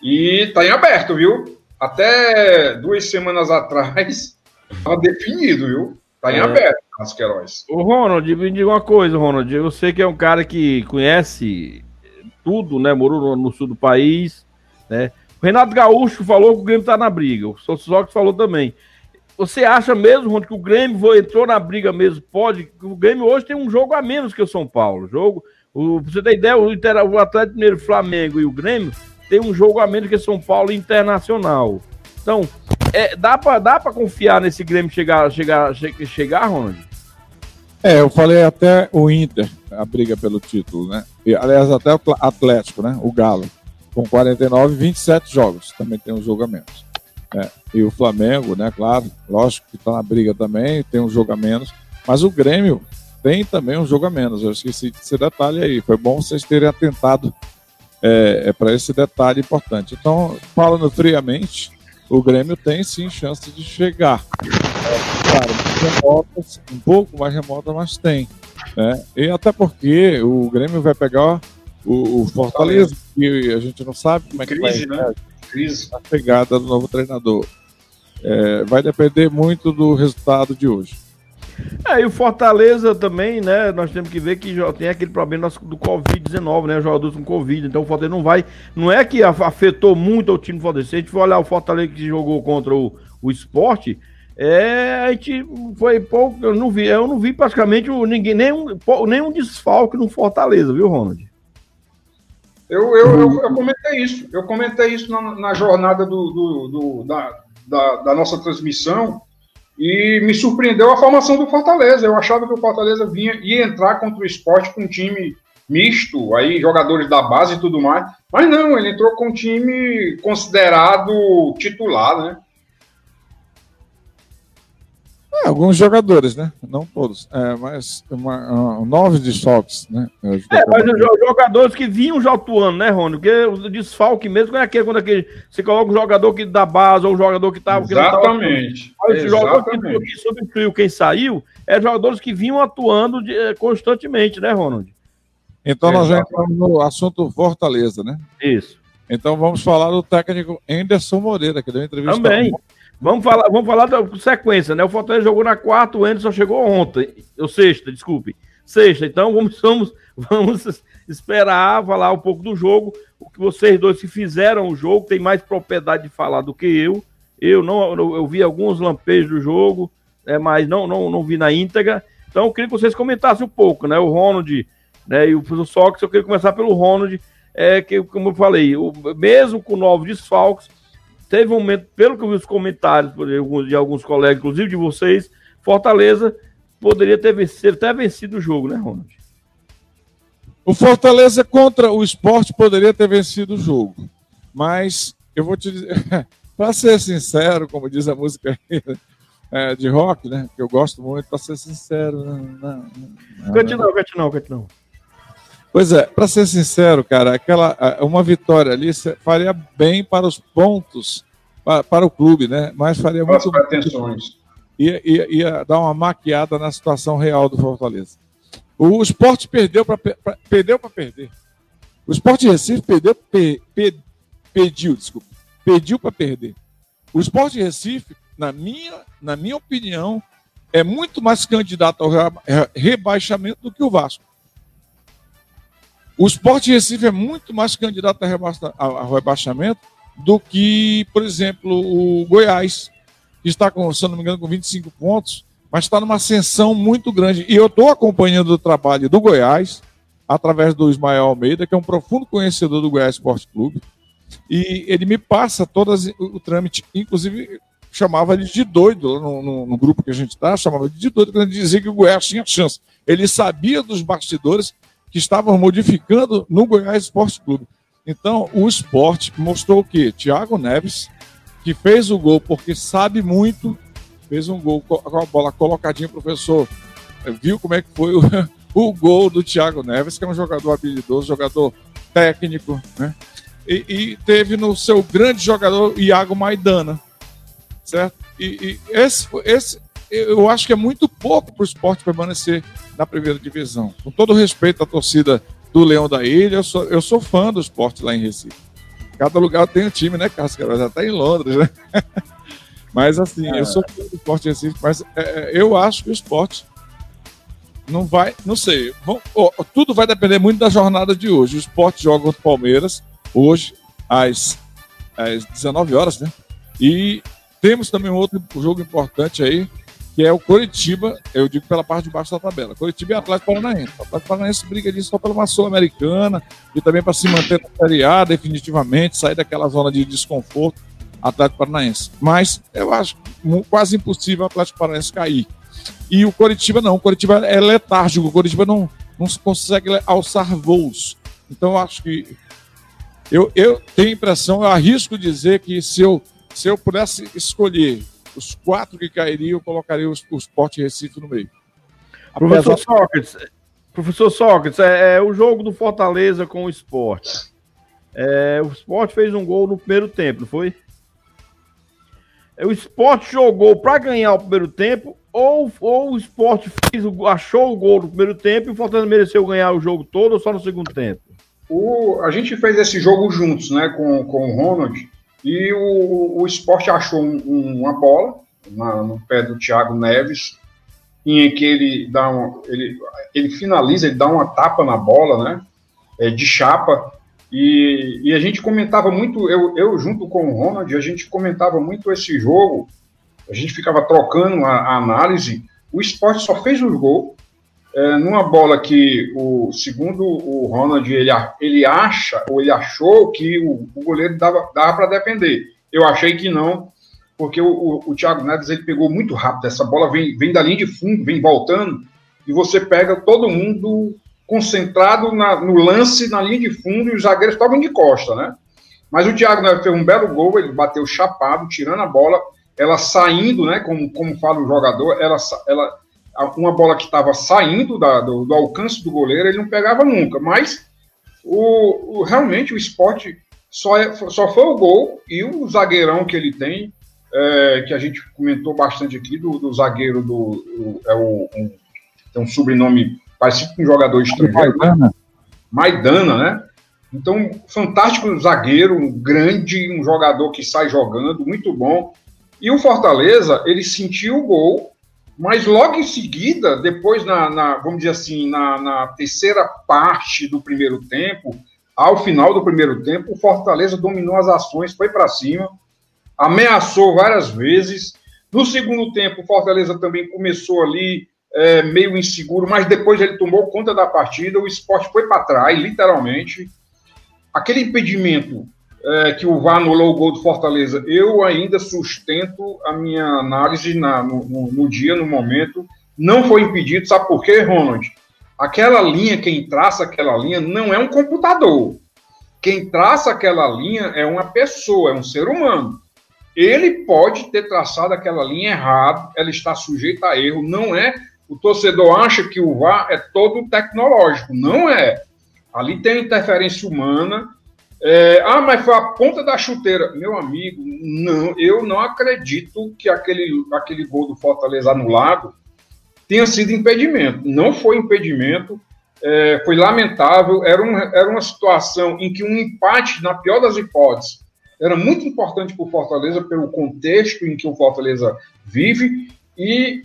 e tá em aberto, viu? Até duas semanas atrás, estava (laughs) definido, viu? Tá em é. aberto, as Queiroz. O Ronald, me diga uma coisa, Ronald. Eu sei que é um cara que conhece tudo, né? Morou no, no sul do país, né? O Renato Gaúcho falou que o Grêmio tá na briga. O Sossox falou também. Você acha mesmo, Ronald, que o Grêmio entrou na briga mesmo? Pode. O Grêmio hoje tem um jogo a menos que o São Paulo. Jogo. O, pra você ter ideia, o, o Atlético Mineiro, Flamengo e o Grêmio tem um jogo a menos que São Paulo Internacional. Então, é, dá para dá pra confiar nesse Grêmio chegar, chegar, chegar, Ronald? É, eu falei até o Inter, a briga pelo título, né? E, aliás, até o Atlético, né? O Galo, com 49, 27 jogos, também tem um jogo a menos. É, e o Flamengo, né? Claro, lógico que está na briga também, tem um jogo a menos. Mas o Grêmio tem também um jogo a menos. Eu esqueci desse detalhe aí. Foi bom vocês terem atentado é, é para esse detalhe importante. Então, falando friamente, o Grêmio tem sim chance de chegar. É, claro, remotas, um pouco mais remota, mas tem. Né? E até porque o Grêmio vai pegar o, o Fortaleza, que a gente não sabe como é que Crise, vai né? Crise. a pegada do novo treinador. É, vai depender muito do resultado de hoje. É, e o Fortaleza também, né? Nós temos que ver que tem aquele problema do Covid-19, né? Jogadores com Covid. Então o Fortaleza não vai. Não é que afetou muito o time do Fortaleza. Se a gente for olhar o Fortaleza que jogou contra o, o esporte, é, a gente foi pouco. Eu não vi, eu não vi praticamente ninguém, nenhum, nenhum desfalque no Fortaleza, viu, Ronald? Eu, eu, eu, eu comentei isso. Eu comentei isso na, na jornada do, do, do da, da, da nossa transmissão e me surpreendeu a formação do Fortaleza. Eu achava que o Fortaleza vinha, ia entrar contra o esporte com um time misto, aí jogadores da base e tudo mais. Mas não, ele entrou com um time considerado titular, né? É, alguns jogadores, né? Não todos. É, mas uma, uh, nove desfalques, né? É, mas os jogadores que vinham já atuando, né, Rony? Porque o desfalque mesmo é aquele quando aquele, você coloca um jogador que da base ou um jogador que estava. Exatamente. Que Exatamente. jogador que, que substituiu quem saiu é jogadores que vinham atuando de, eh, constantemente, né, Ronald? Então nós já entramos no assunto Fortaleza, né? Isso. Então vamos falar do técnico Anderson Moreira, que deu entrevista. Também. Vamos falar, vamos falar da sequência, né? O Fortaleza jogou na quarta, o Anderson chegou ontem. Ou sexta, desculpe. Sexta. Então vamos, vamos, vamos esperar falar um pouco do jogo. O que vocês dois que fizeram o jogo tem mais propriedade de falar do que eu. Eu não eu vi alguns lampejos do jogo, é, mas não, não, não vi na íntegra. Então eu queria que vocês comentassem um pouco, né? O Ronald né, e o, o Sox, eu queria começar pelo Ronald, é, que, como eu falei, o, mesmo com novos desfalques, Teve um momento, pelo que eu vi os comentários de alguns colegas, inclusive de vocês, Fortaleza poderia ter vencido, até vencido o jogo, né, Ronald? O Fortaleza contra o esporte poderia ter vencido o jogo. Mas eu vou te dizer, (laughs) para ser sincero, como diz a música é, de rock, né? Que eu gosto muito, para ser sincero. Não, não, não, cante não, cante não, cante não. Pois é, para ser sincero, cara, aquela uma vitória ali faria bem para os pontos para, para o clube, né? Mas faria muito pretensões. Ia, ia, ia dar uma maquiada na situação real do Fortaleza. O esporte perdeu para perdeu para perder. O esporte Recife perdeu, pe, pe, pediu, desculpa, pediu para perder. O esporte Recife, na minha, na minha opinião, é muito mais candidato ao rebaixamento do que o Vasco. O Sport Recife é muito mais candidato ao rebaixamento do que, por exemplo, o Goiás, que está, com, se não me engano, com 25 pontos, mas está numa ascensão muito grande. E eu estou acompanhando o trabalho do Goiás, através do Ismael Almeida, que é um profundo conhecedor do Goiás Esporte Clube. E ele me passa todo o trâmite, inclusive chamava ele de doido no, no, no grupo que a gente está, chamava ele de doido, quando dizia que o Goiás tinha chance. Ele sabia dos bastidores que estavam modificando no Goiás Esporte Clube. Então, o esporte mostrou o quê? Thiago Neves, que fez o gol porque sabe muito, fez um gol com a bola colocadinha, professor. Viu como é que foi o, (laughs) o gol do Thiago Neves, que é um jogador habilidoso, jogador técnico, né? E, e teve no seu grande jogador, Iago Maidana, certo? E, e esse, esse, eu acho que é muito pouco para o esporte permanecer na primeira divisão. Com todo respeito à torcida do Leão da Ilha, eu sou, eu sou fã do esporte lá em Recife. Cada lugar tem um time, né, Casca? Já está em Londres, né? (laughs) mas assim, é. eu sou fã do esporte em Recife, mas é, é, eu acho que o esporte não vai, não sei. Vão, oh, tudo vai depender muito da jornada de hoje. O esporte joga contra o Palmeiras hoje às, às 19 horas, né? E temos também um outro jogo importante aí, que é o Coritiba, eu digo pela parte de baixo da tabela. Coritiba e Atlético Paranaense. O Atlético Paranaense briga ali só pela Sul-Americana e também para se manter na Série A definitivamente, sair daquela zona de desconforto Atlético Paranaense. Mas eu acho quase impossível o Atlético Paranaense cair. E o Coritiba não, o Coritiba é letárgico, o Coritiba não, não consegue alçar voos. Então eu acho que eu, eu tenho impressão, eu arrisco dizer que se eu, se eu pudesse escolher os quatro que cairiam, eu colocaria o, o Sport Recife no meio. Professor Apesar... Sócrates, professor Sócrates, é, é, o jogo do Fortaleza com o Sport. É, o Sport fez um gol no primeiro tempo, não foi? É, o Sport jogou para ganhar o primeiro tempo ou, ou o Sport fez, achou o gol no primeiro tempo e o Fortaleza mereceu ganhar o jogo todo ou só no segundo tempo? O, a gente fez esse jogo juntos, né, com, com o Ronald. E o, o esporte achou um, um, uma bola na, no pé do Thiago Neves, em que ele dá um, ele, ele finaliza, ele dá uma tapa na bola, né? É, de chapa. E, e, a gente comentava muito, eu, eu junto com o Ronald, a gente comentava muito esse jogo, a gente ficava trocando a, a análise. O esporte só fez o gol é, numa bola que, o segundo o Ronald, ele, ele acha, ou ele achou que o, o goleiro dava, dava para defender. Eu achei que não, porque o, o, o, Thiago Neves ele pegou muito rápido. Essa bola vem, vem da linha de fundo, vem voltando, e você pega todo mundo concentrado na, no lance na linha de fundo e os zagueiros estavam de costa, né? Mas o Thiago Neves fez um belo gol, ele bateu chapado, tirando a bola, ela saindo, né? Como, como fala o jogador, ela, ela uma bola que estava saindo da, do, do, alcance do goleiro, ele não pegava nunca. Mas o, o, realmente o esporte só, é, só foi o gol e o zagueirão que ele tem, é, que a gente comentou bastante aqui, do, do zagueiro do. do é o, um, tem um sobrenome parecido com um jogador estrangeiro. Maidana. Maidana, né? Então, fantástico zagueiro, um grande, um jogador que sai jogando, muito bom. E o Fortaleza, ele sentiu o gol mas logo em seguida, depois, na, na vamos dizer assim, na, na, terceira parte do primeiro tempo, ao final do primeiro tempo, o Fortaleza dominou as ações, foi para cima, ameaçou várias vezes. No segundo tempo, o Fortaleza também começou ali é, meio inseguro, mas depois ele tomou conta da partida, o esporte foi para trás, literalmente. Aquele impedimento é, que o VAR anulou o gol do Fortaleza, eu ainda sustento a minha análise na, no, no, no, dia, no momento. Não foi impedido, sabe por quê, Ronald? Aquela linha, quem traça aquela linha, não é um computador. Quem traça aquela linha é uma pessoa, é um ser humano. Ele pode ter traçado aquela linha errada, ela está sujeita a erro, não é. O torcedor acha que o VAR é todo tecnológico, não é. Ali tem interferência humana. É, ah, mas foi a ponta da chuteira. Meu amigo, não, eu não acredito que aquele, aquele gol do Fortaleza anulado tenha sido impedimento. Não foi impedimento, é, foi lamentável. Era, um, era uma situação em que um empate, na pior das hipóteses, era muito importante para o Fortaleza, pelo contexto em que o Fortaleza vive, e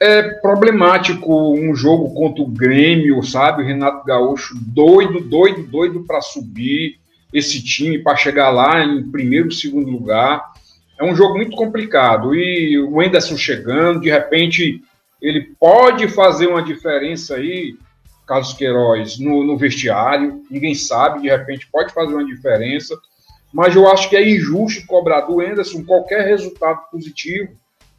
é problemático um jogo contra o Grêmio, sabe? O Renato Gaúcho doido, doido, doido para subir esse time, para chegar lá em primeiro, segundo lugar. É um jogo muito complicado. E o Enderson chegando, de repente, ele pode fazer uma diferença aí, Carlos Queiroz, no, no vestiário. Ninguém sabe, de repente, pode fazer uma diferença mas eu acho que é injusto cobrar do Anderson qualquer resultado positivo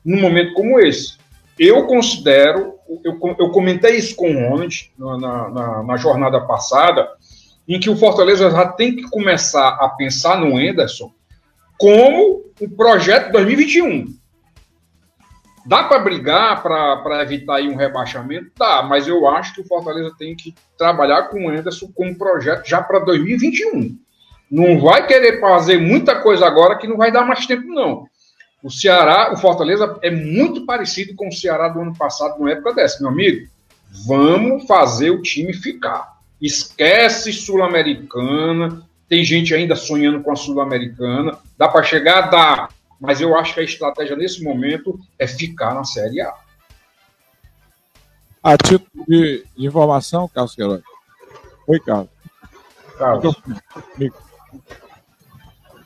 num momento como esse. Eu considero, eu, eu comentei isso com o Ronald na, na, na, jornada passada, em que o Fortaleza já tem que começar a pensar no Anderson como um projeto 2021. Dá para brigar para evitar um rebaixamento? Dá, mas eu acho que o Fortaleza tem que trabalhar com o Anderson como um projeto já para 2021. Não vai querer fazer muita coisa agora que não vai dar mais tempo, não. O Ceará, o Fortaleza é muito parecido com o Ceará do ano passado, na época dessa, meu amigo. Vamos fazer o time ficar. Esquece Sul-Americana. Tem gente ainda sonhando com a Sul-Americana. Dá para chegar? Dá. Mas eu acho que a estratégia nesse momento é ficar na Série A. A título de informação, Carlos Queiroz. Oi, Carlos. Carlos.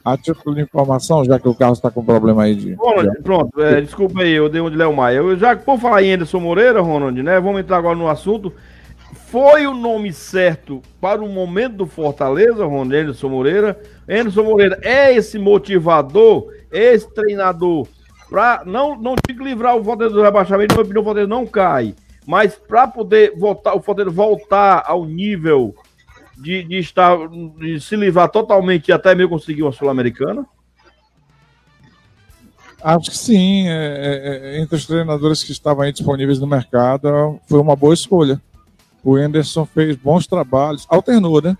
A título de informação, já que o carro está com problema aí de. Ronald, pronto, é, desculpa aí, eu dei um de Léo Maia. Eu, já por falar em Anderson Moreira, Ronald, né? Vamos entrar agora no assunto. Foi o nome certo para o momento do Fortaleza, Ronald Anderson Moreira? Anderson Moreira é esse motivador, esse treinador, para não, não te livrar o Fortaleza do rebaixamento, na minha opinião, o Fortaleza não cai, mas para poder voltar, o Fortaleza voltar ao nível de, de estar de se livrar totalmente e até mesmo conseguir uma Sul-Americana? Acho que sim. É, é, é, entre os treinadores que estavam aí disponíveis no mercado, foi uma boa escolha. O Anderson fez bons trabalhos, alternou, né?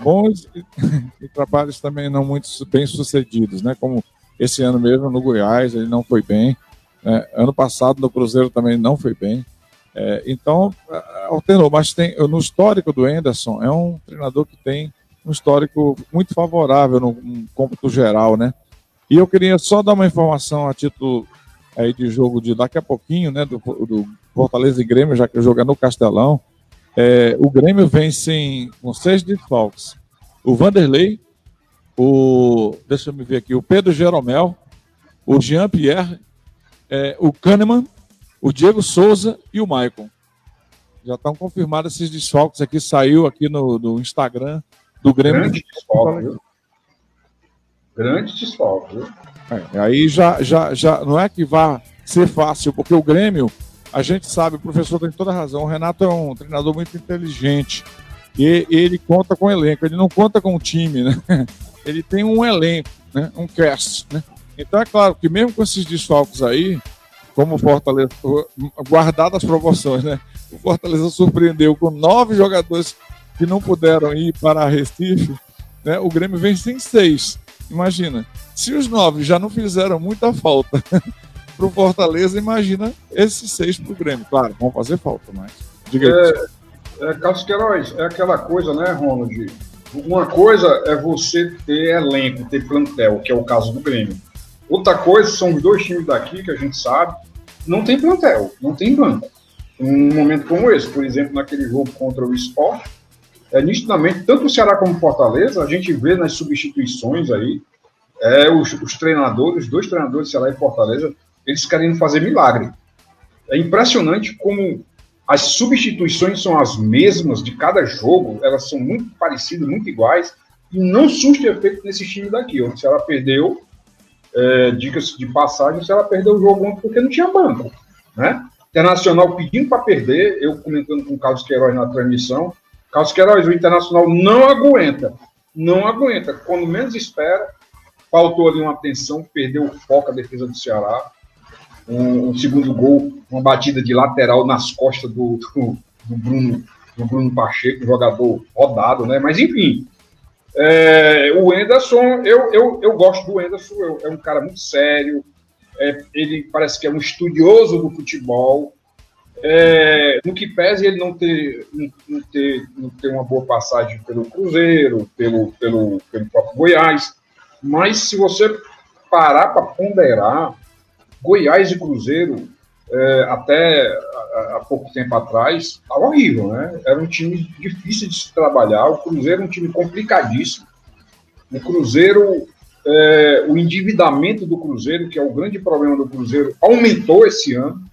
Bons e, (laughs) e trabalhos também não muito bem sucedidos, né? Como esse ano mesmo no Goiás, ele não foi bem. É, ano passado no Cruzeiro também não foi bem. É, então, alternou, mas tem, no histórico do Anderson, é um treinador que tem um histórico muito favorável no, no cômputo geral, né? E eu queria só dar uma informação a título aí de jogo de daqui a pouquinho, né, do, do Fortaleza e Grêmio, já que o jogo é no Castelão. É, o Grêmio vem sem, com seis desfalques. O Vanderlei, o, deixa eu me ver aqui, o Pedro Jeromel, o Jean Pierre, é, o Kahneman o Diego Souza e o Maicon. Já estão confirmados esses desfalques aqui, saiu aqui no, no Instagram do Grêmio. Grande desfalque, viu? Grande desfalque, viu? É, aí já, já, já não é que vá ser fácil, porque o Grêmio, a gente sabe, o professor tem toda razão, o Renato é um treinador muito inteligente e ele conta com elenco, ele não conta com time, né? (laughs) Ele tem um elenco, né? um cast, né? Então é claro que mesmo com esses desfalques aí, como o Fortaleza, guardado as proporções, né? O Fortaleza surpreendeu com nove jogadores que não puderam ir para Recife, né? O Grêmio vem sem seis. Imagina, se os nove já não fizeram muita falta (laughs) para o Fortaleza, imagina esses seis para o Grêmio. Claro, vão fazer falta, mas. Diga aí. É, é, Carlos Queiroz, é aquela coisa, né, Ronald? Uma coisa é você ter elenco, ter plantel, que é o caso do Grêmio. Outra coisa são os dois times daqui, que a gente sabe, não tem plantel, não tem banco. Um momento como esse, por exemplo, naquele jogo contra o Sport, é, nitidamente, tanto o Ceará como o Fortaleza, a gente vê nas substituições aí, é, os, os treinadores, os dois treinadores, Ceará e Fortaleza, eles querendo fazer milagre. É impressionante como as substituições são as mesmas de cada jogo, elas são muito parecidas, muito iguais, e não surge efeito nesse time daqui. O Ceará perdeu é, dicas de passagem, se ela perdeu o jogo ontem porque não tinha banco. Né? Internacional pedindo para perder, eu comentando com o Carlos Queiroz na transmissão. Carlos Queiroz, o Internacional não aguenta. Não aguenta. Quando menos espera, faltou ali uma atenção, perdeu o foco a defesa do Ceará. Um, um segundo gol, uma batida de lateral nas costas do, do, do Bruno, do Bruno Pacheco, jogador rodado, né? Mas enfim, é, o Enderson, eu, eu, eu gosto do Enderson, eu, é um cara muito sério, é, ele parece que é um estudioso do futebol, é, no que pese ele não ter, não, ter, não ter uma boa passagem pelo Cruzeiro, pelo, pelo, pelo próprio Goiás, mas se você parar para ponderar, Goiás e Cruzeiro, é, até há pouco tempo atrás, estava horrível, né? Era um time difícil de se trabalhar, o Cruzeiro é um time complicadíssimo. O Cruzeiro, é, o endividamento do Cruzeiro, que é o grande problema do Cruzeiro, aumentou esse ano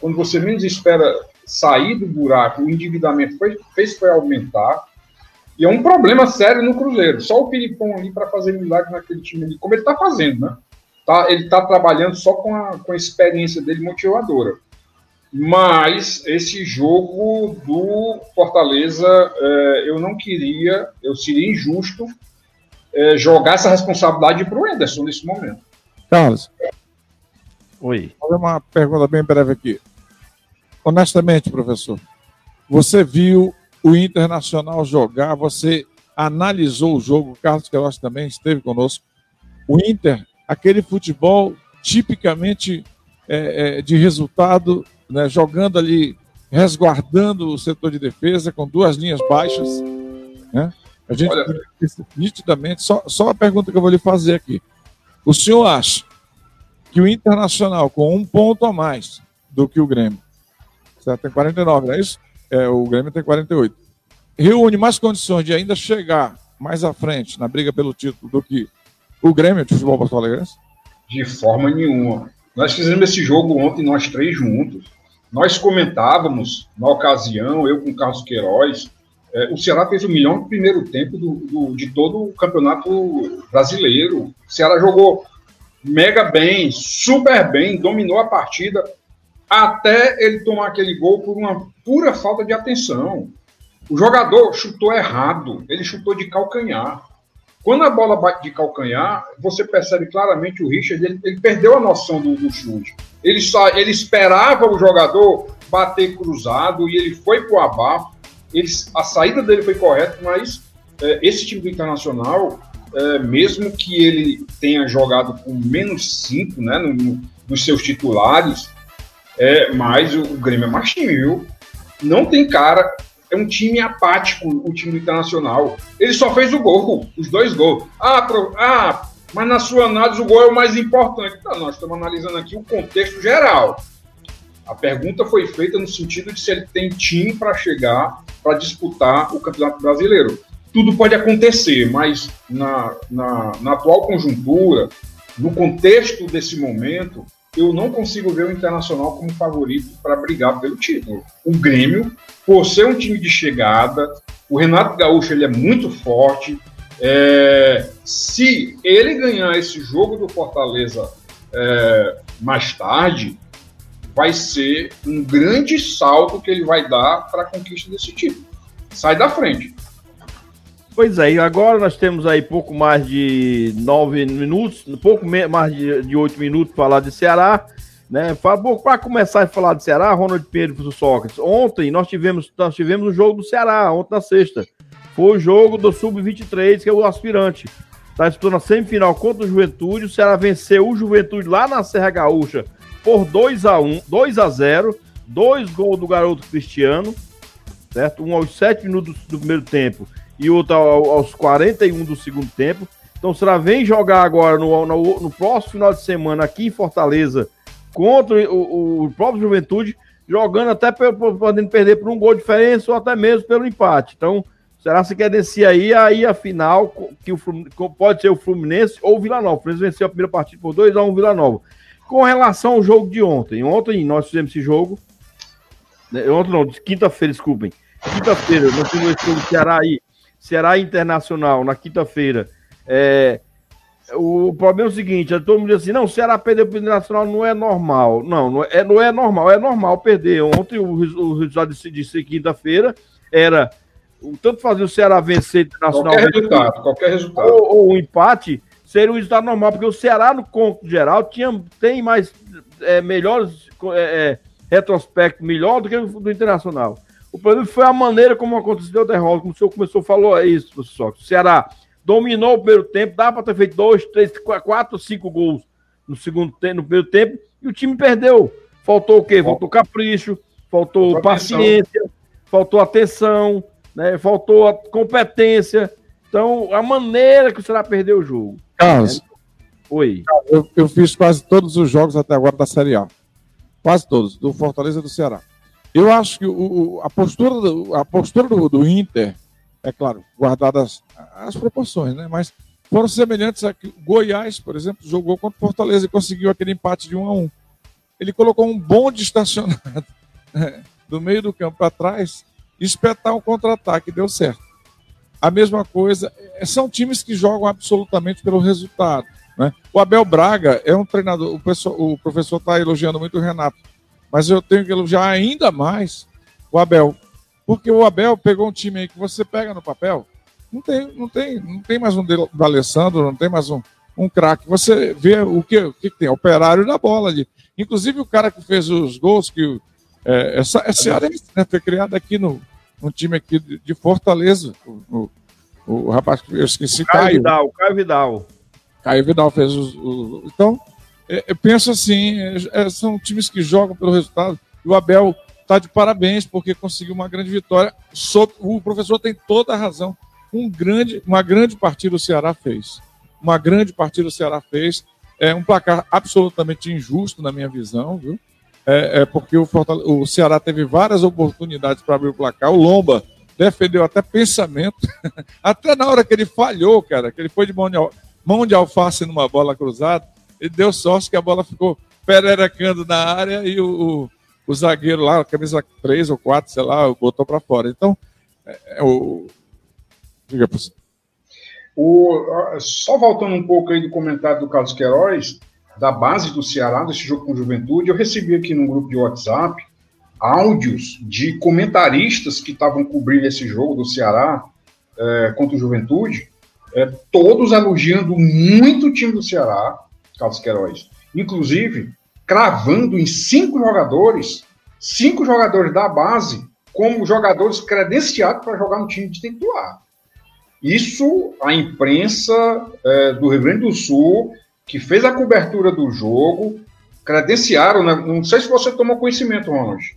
quando você menos espera sair do buraco, o endividamento foi, fez foi aumentar. E é um problema sério no Cruzeiro. Só o Filipão ali para fazer milagre naquele time ali, como ele está fazendo, né? Tá, ele está trabalhando só com a, com a experiência dele motivadora. Mas esse jogo do Fortaleza, é, eu não queria, eu seria injusto é, jogar essa responsabilidade para o Anderson nesse momento. Carlos, Oi. Vou fazer uma pergunta bem breve aqui. Honestamente, professor, você viu o Internacional jogar, você analisou o jogo, o Carlos Queiroz também esteve conosco. O Inter, aquele futebol tipicamente é, é, de resultado, né, jogando ali, resguardando o setor de defesa com duas linhas baixas. Né? A gente Olha... nitidamente, só, só a pergunta que eu vou lhe fazer aqui. O senhor acha que o Internacional, com um ponto a mais do que o Grêmio, certo? tem 49, não é isso? É, o Grêmio tem 48. Reúne mais condições de ainda chegar mais à frente na briga pelo título do que o Grêmio de futebol Porto Alegre? De forma nenhuma. Nós fizemos esse jogo ontem, nós três juntos. Nós comentávamos, na ocasião, eu com o Carlos Queiroz, é, o Ceará fez o melhor primeiro tempo do, do, de todo o campeonato brasileiro. O Ceará jogou mega bem, super bem, dominou a partida, até ele tomar aquele gol por uma pura falta de atenção. O jogador chutou errado, ele chutou de calcanhar. Quando a bola bate de calcanhar, você percebe claramente o Richard, ele, ele perdeu a noção do, do, chute. Ele, só, ele esperava o jogador bater cruzado e ele foi para o abafo. Ele, a saída dele foi correta, mas é, esse time do Internacional é, mesmo que ele tenha jogado com menos 5 né, no, no, nos seus titulares, é, mas o, o Grêmio é mais time, viu? Não tem cara, é um time apático, o time do Internacional. Ele só fez o gol, os dois gols. Ah, pro, ah, mas na sua análise o gol é o mais importante. Não, nós estamos analisando aqui o contexto geral. A pergunta foi feita no sentido de se ele tem time para chegar para disputar o Campeonato Brasileiro tudo pode acontecer, mas na, na, na atual conjuntura, no contexto desse momento, eu não consigo ver o Internacional como favorito para brigar pelo título. O Grêmio, por ser um time de chegada, o Renato Gaúcho ele é muito forte. É, se ele ganhar esse jogo do Fortaleza é, mais tarde, vai ser um grande salto que ele vai dar para a conquista desse título. Sai da frente. Pois é, e agora nós temos aí pouco mais de nove minutos, pouco mais de oito minutos para falar de Ceará. Né? Para começar a falar de Ceará, Ronald Pedro do Sócrates. Ontem nós tivemos, nós tivemos um jogo do Ceará, ontem na sexta. Foi o jogo do Sub-23, que é o aspirante. Está disputando a semifinal contra o Juventude. O Ceará venceu o Juventude lá na Serra Gaúcha por 2 a 1 2 a 0 Dois gols do garoto Cristiano, certo? Um aos sete minutos do primeiro tempo e outro aos 41 do segundo tempo. Então, se ela vem jogar agora no, no, no, próximo final de semana aqui em Fortaleza contra o, o próprio Juventude, jogando até podendo perder por um gol de diferença ou até mesmo pelo empate. Então, será que quer descer aí, aí a final, que o pode ser o Fluminense ou o Vila Nova. O Fluminense venceu a primeira partida por 2 a 1 Vila Nova. Com relação ao jogo de ontem, ontem nós fizemos esse jogo, né, ontem não, quinta-feira, desculpem. Quinta-feira, nós tivemos esse jogo do Ceará aí, Ceará Internacional na quinta-feira. É, o problema é o seguinte: é todo mundo diz assim, não, o Ceará perder para o Internacional não é normal. Não, não é, não é normal, é normal perder. Ontem o, o resultado de, de quinta-feira era tanto fazer o Ceará vencer o Internacional qualquer resultado, qualquer resultado. Ou, ou um empate, seria um resultado normal, porque o Ceará, no conto geral, tinha, tem mais é, melhores é, é, retrospecto melhor do que o do Internacional. O problema foi a maneira como aconteceu a derrota, como o senhor começou a falar é isso, professor. O Ceará dominou o primeiro tempo, dá para ter feito dois, três, quatro, cinco gols no segundo tempo, no primeiro tempo, e o time perdeu. Faltou o quê? Faltou capricho, faltou, faltou paciência, atenção. faltou atenção, né? faltou a competência. Então, a maneira que o Ceará perdeu o jogo. Carlos, Oi. Eu, eu, fiz quase todos os jogos até agora da Série A. Quase todos, do Fortaleza e do Ceará. Eu acho que o, a postura, do, a postura do, do, Inter, é claro, guardadas as, proporções, né? Mas foram semelhantes a que Goiás, por exemplo, jogou contra o Fortaleza e conseguiu aquele empate de um a um. Ele colocou um bonde estacionado (laughs) né, do meio do campo para trás espetar um contra-ataque, deu certo. A mesma coisa, é, são times que jogam absolutamente pelo resultado. Né? O Abel Braga é um treinador, o professor está elogiando muito o Renato, mas eu tenho que elogiar ainda mais o Abel, porque o Abel pegou um time aí que você pega no papel, não tem, não tem, não tem mais um do Alessandro, não tem mais um, um craque. Você vê o que, o que tem, operário da bola ali. Inclusive o cara que fez os gols, que é, essa, essa área né, foi criada aqui no, no time aqui de, de Fortaleza. O, o, o, rapaz que eu esqueci, Caio. Caio Vidal, Caio Vidal. Caio Vidal fez os. os então, é, eu penso assim: é, é, são times que jogam pelo resultado. E o Abel está de parabéns porque conseguiu uma grande vitória. O professor tem toda a razão. Um grande, uma grande partida o Ceará fez. Uma grande partida o Ceará fez. É um placar absolutamente injusto, na minha visão, viu? É, é porque o, o Ceará teve várias oportunidades para abrir o placar. O Lomba defendeu até pensamento. (laughs) até na hora que ele falhou, cara, que ele foi de mão de, mão de alface numa bola cruzada, e deu sorte que a bola ficou pererecando na área e o, o, o zagueiro lá, camisa 3 ou 4, sei lá, botou para fora. Então, é, é o. Diga para você. O, só voltando um pouco aí do comentário do Carlos Queiroz, da base do Ceará, desse jogo com juventude, eu recebi aqui no grupo de WhatsApp áudios de comentaristas que estavam cobrindo esse jogo do Ceará é, contra o Juventude, é, todos elogiando muito o time do Ceará, Carlos Queiroz. Inclusive, cravando em cinco jogadores, cinco jogadores da base, como jogadores credenciados para jogar no time de titular. Isso a imprensa é, do Rio Grande do Sul, que fez a cobertura do jogo, credenciaram, né? não sei se você tomou conhecimento, Ronald,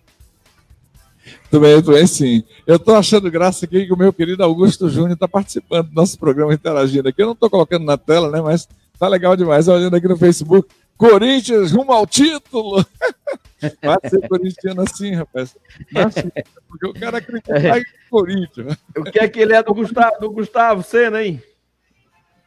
também, também sim. Eu estou achando graça aqui que o meu querido Augusto Júnior está participando do nosso programa interagindo aqui. Eu não estou colocando na tela, né? Mas tá legal demais. Olhando aqui no Facebook. Corinthians rumo ao título. (laughs) Vai ser corintiano assim, rapaz. Porque o cara acredita é. em Corinthians. O que é que ele é do Gustavo, do Gustavo Senna, hein?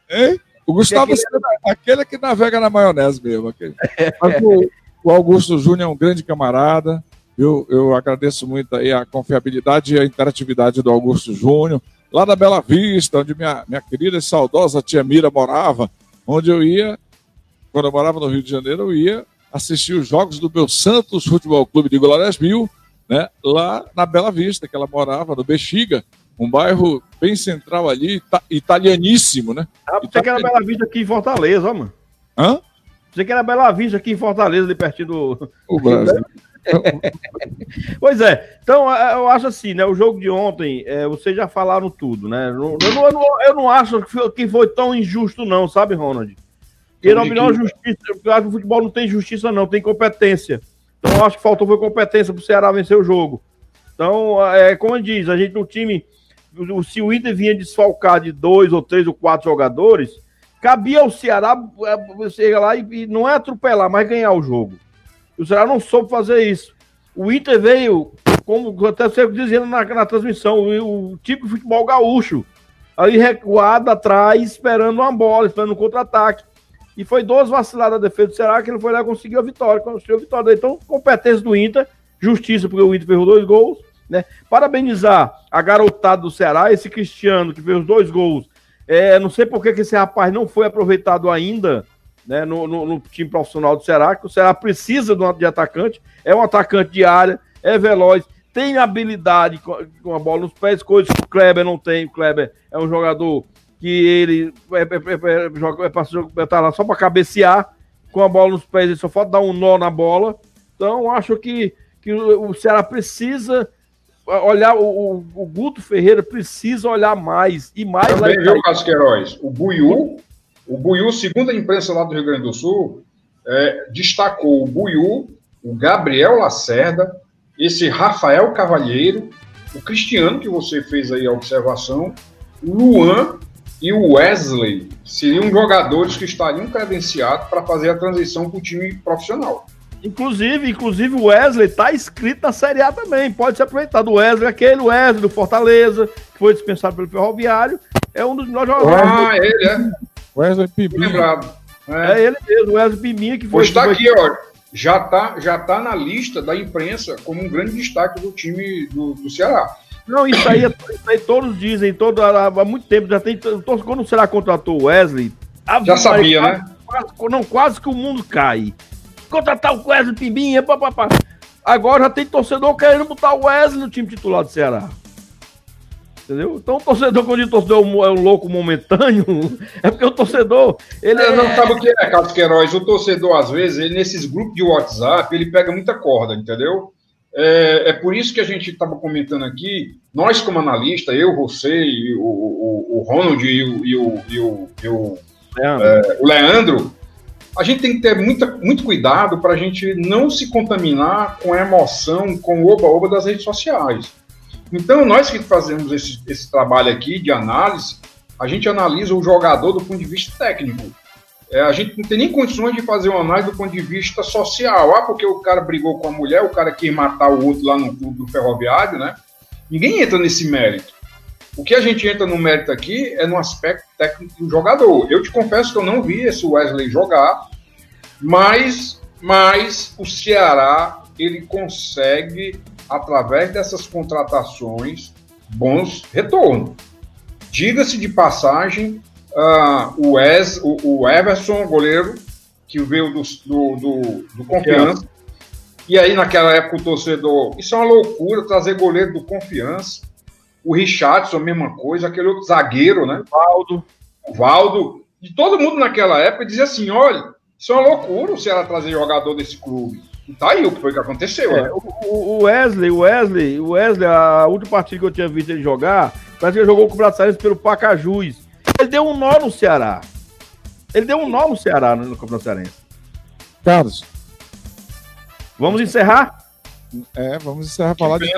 Hein? O Gustavo que é que Senna, é aquele que navega na maionese mesmo. Aquele. (laughs) Mas o, o Augusto Júnior é um grande camarada. Eu, eu agradeço muito aí a confiabilidade e a interatividade do Augusto Júnior, lá da Bela Vista, onde minha, minha querida e saudosa tia Mira morava, onde eu ia, quando eu morava no Rio de Janeiro, eu ia assistir os jogos do meu Santos Futebol Clube de Glórias Mil, né, lá na Bela Vista, que ela morava, no Bexiga, um bairro bem central ali, italianíssimo, né? Ah, você que era Bela Vista aqui em Fortaleza, ó, mano. Hã? Você que era Bela Vista aqui em Fortaleza, ali pertinho do. O Brasil. (laughs) pois é, então eu acho assim, né? O jogo de ontem, é, vocês já falaram tudo, né? Eu não, eu não, eu não acho que foi tão injusto, não, sabe, Ronald? E na melhor justiça, eu acho que o futebol não tem justiça, não, tem competência. Então eu acho que faltou foi competência para o Ceará vencer o jogo. Então, é como diz, a gente no time, se o Inter vinha desfalcar de dois ou três ou quatro jogadores, cabia ao Ceará é, chegar lá e, e não é atropelar, mas ganhar o jogo. O Ceará não soube fazer isso. O Inter veio, como até você dizendo na, na transmissão, o, o tipo de futebol gaúcho. Ali recuado atrás, esperando uma bola, esperando um contra-ataque. E foi duas vaciladas da defesa do Ceará que ele foi lá e conseguiu a vitória. Conseguiu a vitória. Então, competência do Inter, justiça, porque o Inter fez dois gols. Né? Parabenizar a garotada do Ceará, esse Cristiano que fez dois gols. É, não sei por que esse rapaz não foi aproveitado ainda né, no, no, no, time profissional do Ceará, que o Ceará precisa de, um, atacante, é um atacante de área, é veloz, tem habilidade com, a bola nos pés, coisas que o Kleber não tem. O Kleber é um jogador que ele é, é, é, é joga, é, é, tá lá só para cabecear com a bola nos pés, ele só falta dar um nó na bola. Então, acho que, que o Ceará precisa olhar, o, o Guto Ferreira precisa olhar mais e mais. Também viu, Casqueiroz? O Buiú, o Buiú, segundo a imprensa lá do Rio Grande do Sul, é, destacou o Buiú, o Gabriel Lacerda, esse Rafael Cavalheiro, o Cristiano, que você fez aí a observação, o Luan e o Wesley seriam jogadores que estariam credenciados para fazer a transição para o time profissional. Inclusive, inclusive o Wesley está inscrito na Série A também. Pode ser aproveitado. O Wesley, aquele Wesley do Fortaleza, que foi dispensado pelo Ferroviário, é um dos melhores jogadores. Ah, ele é. Wesley Piminha. Lembrado. É. é ele mesmo, o Wesley Piminha, que foi. Pois está aqui, ó. Já está já tá na lista da imprensa como um grande destaque do time do, do Ceará. Não, isso aí, isso aí todos dizem, todo, há, há muito tempo, já tem. Quando o Ceará contratou o Wesley. Já sabia, quase, né? Quase, não, quase que o mundo cai. Contratar o Wesley Pimbinha, papapá. Agora já tem torcedor querendo botar o Wesley no time titular do Ceará. Entendeu? Então o torcedor, quando o torcedor é um louco momentâneo, (laughs) é porque o torcedor. Ele é, não sabe o que é, Carlos Queiroz. O torcedor, às vezes, ele, nesses grupos de WhatsApp, ele pega muita corda, entendeu? É, é por isso que a gente estava comentando aqui, nós como analista, eu, você, e o, o, o Ronald e o, e o, e o, e o, Leandro. É, o Leandro, a gente tem que ter muita, muito cuidado para a gente não se contaminar com a emoção, com o oba-oba das redes sociais. Então, nós que fazemos esse, esse trabalho aqui de análise, a gente analisa o jogador do ponto de vista técnico. É, a gente não tem nem condições de fazer uma análise do ponto de vista social. Ah, porque o cara brigou com a mulher, o cara quis matar o outro lá no clube do ferroviário, né? Ninguém entra nesse mérito. O que a gente entra no mérito aqui é no aspecto técnico do jogador. Eu te confesso que eu não vi esse Wesley jogar, mas, mas o Ceará ele consegue, através dessas contratações, bons retornos. Diga-se de passagem, uh, o, Wes, o, o, Everson, goleiro, que veio do, do, do, do Confiança. E aí, naquela época, o torcedor. Isso é uma loucura trazer goleiro do Confiança. O Richardson, a mesma coisa. Aquele outro zagueiro, né? O Valdo. O Valdo. E todo mundo naquela época dizia assim: olha, isso é uma loucura o Ceará trazer jogador desse clube. Tá aí o que foi que aconteceu. É, né? o, Wesley, o Wesley, o Wesley, a última partida que eu tinha visto ele jogar, parece que ele jogou com o Brasileiros pelo Pacajus. Ele deu um nó no Ceará. Ele deu um nó no Ceará no, Campeonato Cearense. Carlos. Vamos encerrar? É, vamos encerrar falar de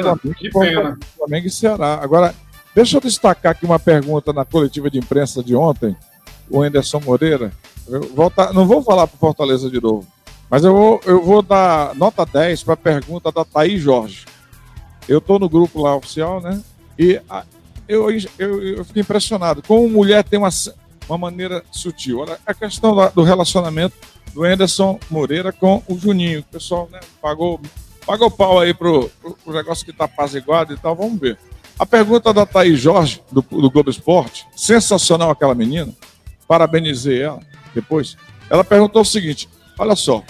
Flamengo, Flamengo e Ceará. Agora, deixa eu destacar aqui uma pergunta na coletiva de imprensa de ontem. O Anderson Moreira. Voltar, não vou falar para Fortaleza de novo, mas eu vou, eu vou dar nota 10 para a pergunta da Thaís Jorge. Eu estou no grupo lá oficial, né? E a, eu, eu, eu fiquei impressionado. Como mulher tem uma, uma maneira sutil. Olha, a questão do relacionamento do Anderson Moreira com o Juninho. O pessoal né, pagou, pagou pau aí pro, pro negócio que tá apaziguado e tal. Vamos ver. A pergunta da Thaís Jorge, do, do Globo Esporte, sensacional aquela menina, parabenizei ela depois. Ela perguntou o seguinte: olha só,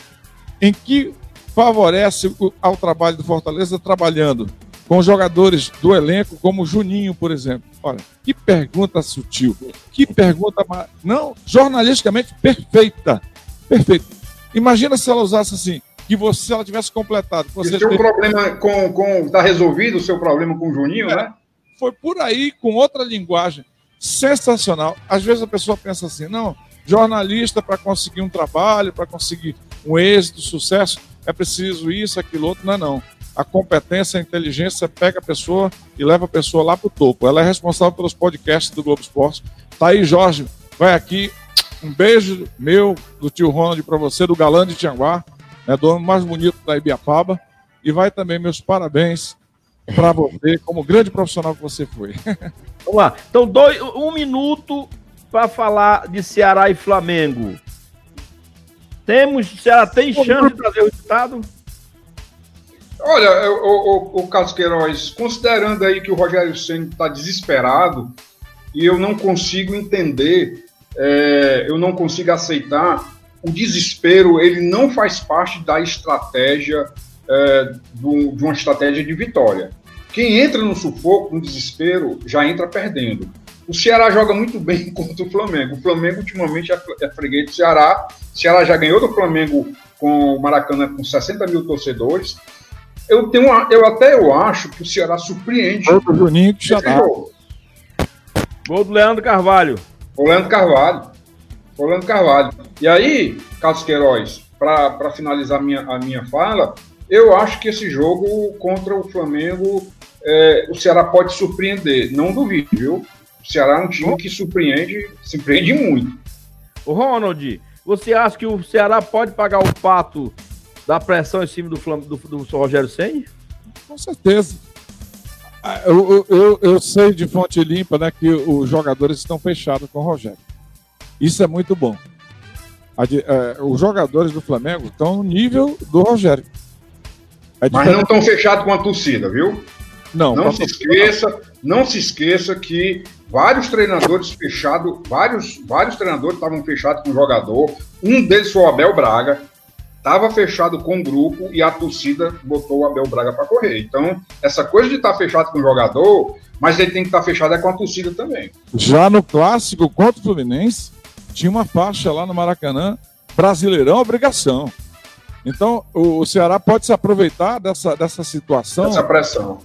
em que favorece ao trabalho do Fortaleza trabalhando com jogadores do elenco, como o Juninho, por exemplo. Olha, que pergunta sutil, que pergunta, não, jornalisticamente perfeita, perfeita. Imagina se ela usasse assim, que você, se ela tivesse completado. Você o seu teve... problema com, com, tá resolvido o seu problema com o Juninho, é, né? Foi por aí, com outra linguagem, sensacional. Às vezes a pessoa pensa assim, não, jornalista para conseguir um trabalho, para conseguir um êxito, sucesso, é preciso isso, aquilo outro, não é não a competência, a inteligência pega a pessoa e leva a pessoa lá para o topo. Ela é responsável pelos podcasts do Globo Esporte. Tá aí, Jorge, vai aqui. Um beijo meu, do tio Ronald, para você, do Galã de Tianguá, né, do homem mais bonito da Ibiapaba. E vai também meus parabéns para você, como grande profissional que você foi. (laughs) Vamos lá. Então, dois, um minuto para falar de Ceará e Flamengo. Temos, Ceará tem chance de trazer o resultado? Olha, o, o, o Carlos Queiroz, considerando aí que o Rogério Senna está desesperado e eu não consigo entender, é, eu não consigo aceitar, o desespero ele não faz parte da estratégia é, do, de uma estratégia de vitória. Quem entra no sufoco, no desespero, já entra perdendo. O Ceará joga muito bem (laughs) contra o Flamengo. O Flamengo, ultimamente, é, é freguês do Ceará. O Ceará já ganhou do Flamengo com o Maracanã com 60 mil torcedores. Eu, tenho uma, eu até eu acho que o Ceará surpreende. Gol do Juninho que já dá. Gol do Leandro Carvalho. O Leandro Carvalho. O Leandro Carvalho. E aí, Carlos Queiroz, para finalizar minha, a minha fala, eu acho que esse jogo contra o Flamengo, é, o Ceará pode surpreender. Não duvido, viu? O Ceará é um time que surpreende, surpreende muito. O Ronald, você acha que o Ceará pode pagar o pato da pressão em cima do, do, do, do Rogério Senni? Com certeza. Ah, eu, eu, eu, sei de fonte limpa né, que os jogadores estão fechados com o Rogério. Isso é muito bom. É, os jogadores do Flamengo estão no nível do Rogério. É Mas não estão fechados com a torcida, viu? Não. Não se esqueça, não se esqueça que vários treinadores fechados, vários, vários treinadores estavam fechados com o jogador. Um deles foi o Abel Braga, estava fechado com o grupo e a torcida botou o Abel Braga para correr. Então, essa coisa de estar tá fechado com o jogador, mas ele tem que estar tá fechado é com a torcida também. Já no clássico contra o Fluminense, tinha uma faixa lá no Maracanã, Brasileirão obrigação. Então, o Ceará pode se aproveitar dessa, dessa situação. Dessa pressão.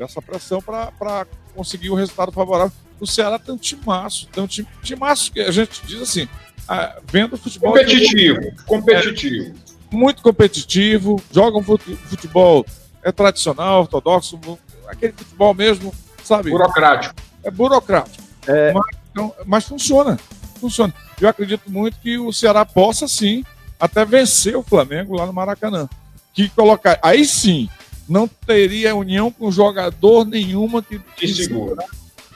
Dessa pressão para conseguir um resultado favorável. O Ceará tem um timaço, tem um time, timaço que a gente diz assim, ah, vendo futebol. Competitivo, competitivo. É, muito competitivo, jogam futebol é tradicional, ortodoxo, aquele futebol mesmo, sabe? Burocrático. É burocrático. É... Mas, então, mas funciona, funciona. Eu acredito muito que o Ceará possa sim até vencer o Flamengo lá no Maracanã. Que colocar. Aí sim, não teria união com jogador nenhuma que. Que segura.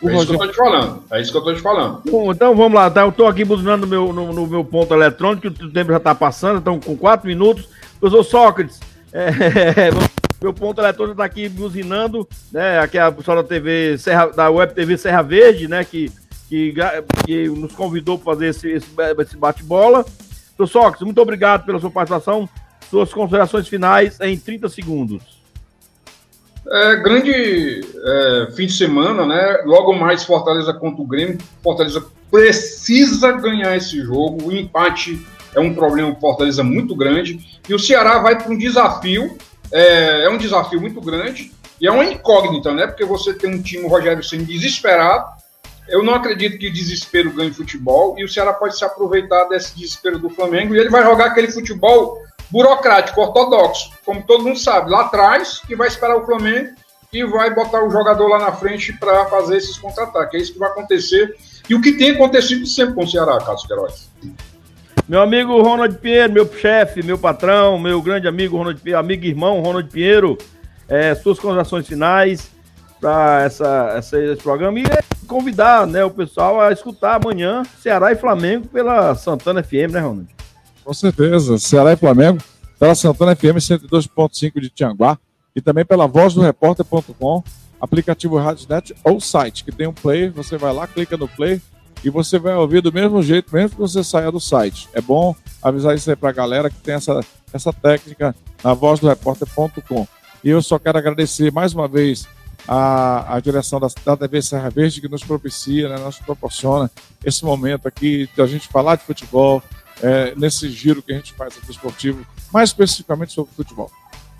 É isso que eu tô te falando. É isso que eu tô te falando. Bom, então vamos lá, tá? Eu tô aqui buzinando no meu, no, no meu ponto eletrônico, o tempo já tá passando, então com quatro minutos. Professor Sócrates, é, (laughs) meu ponto eletrônico tá aqui buzinando, né? Aqui é a pessoa da TV Serra, da Web TV Serra Verde, né? Que, que, que nos convidou para fazer esse, esse, esse bate-bola. Professor Sócrates, muito obrigado pela sua participação. Suas considerações finais em 30 segundos. É, grande é, fim de semana, né? Logo mais Fortaleza contra o Grêmio. Fortaleza precisa ganhar esse jogo. O empate é um problema Fortaleza muito grande. E o Ceará vai para um desafio. É, é, um desafio muito grande. E é uma incógnita, né? Porque você tem um time, o Rogério sendo desesperado. Eu não acredito que desespero ganhe futebol. E o Ceará pode se aproveitar desse desespero do Flamengo. E ele vai jogar aquele futebol burocrático, ortodoxo, como todo mundo sabe, lá atrás, que vai esperar o Flamengo e vai botar o jogador lá na frente para fazer esses contra-ataques. É isso que vai acontecer. E o que tem acontecido sempre com o Ceará, Carlos Queiroz. Meu amigo Ronald Pinheiro, meu chefe, meu patrão, meu grande amigo Ronald Pinheiro, amigo e irmão Ronald Pinheiro, é, suas considerações finais para essa, essa, esse programa e convidar né, o pessoal a escutar amanhã Ceará e Flamengo pela Santana FM, né, Ronald? Com certeza. Ceará e Flamengo, pela Santana FM 102.5 de Tianguá e também pela voz do repórter.com, aplicativo Radionet ou site, que tem um play, você vai lá, clica no play e você vai ouvir do mesmo jeito, mesmo que você saia do site. É bom avisar isso aí pra galera que tem essa, essa técnica na voz do repórter.com. E eu só quero agradecer mais uma vez a, a direção da, da TV Serra Verde que nos propicia, né, nos proporciona esse momento aqui de a gente falar de futebol, é, nesse giro que a gente faz aqui esportivo, mais especificamente sobre futebol.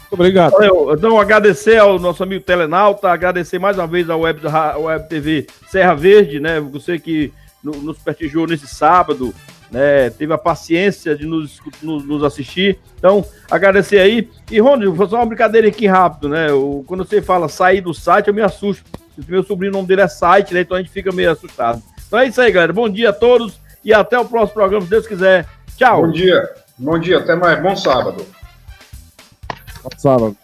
Muito obrigado. Valeu. Então, agradecer ao nosso amigo Telenauta, agradecer mais uma vez ao Web, Web TV Serra Verde, né? Você que nos prestigiou nesse sábado, né? Teve a paciência de nos, nos, nos assistir. Então, agradecer aí. E, Rony, vou fazer uma brincadeira aqui rápido, né? O, quando você fala sair do site, eu me assusto. Meu sobrinho, o nome dele é site, né? Então a gente fica meio assustado. Então é isso aí, galera. Bom dia a todos e até o próximo programa, se Deus quiser. Tchau. Bom dia. Bom dia, até mais. Bom sábado. Bom sábado.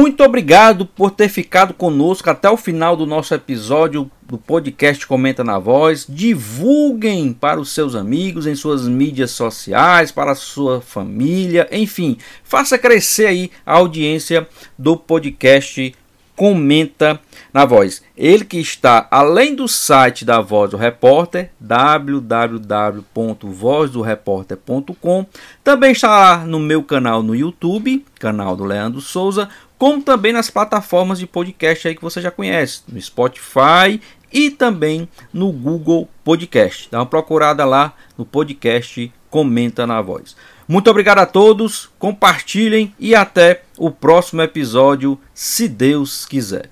Muito obrigado por ter ficado conosco até o final do nosso episódio do podcast Comenta na Voz. Divulguem para os seus amigos em suas mídias sociais, para a sua família, enfim, faça crescer aí a audiência do podcast comenta na voz. Ele que está além do site da Voz do Repórter, www.vozdoreporter.com, também está no meu canal no YouTube, canal do Leandro Souza, como também nas plataformas de podcast aí que você já conhece, no Spotify e também no Google Podcast. Dá uma procurada lá no podcast Comenta na Voz. Muito obrigado a todos, compartilhem e até o próximo episódio, se Deus quiser.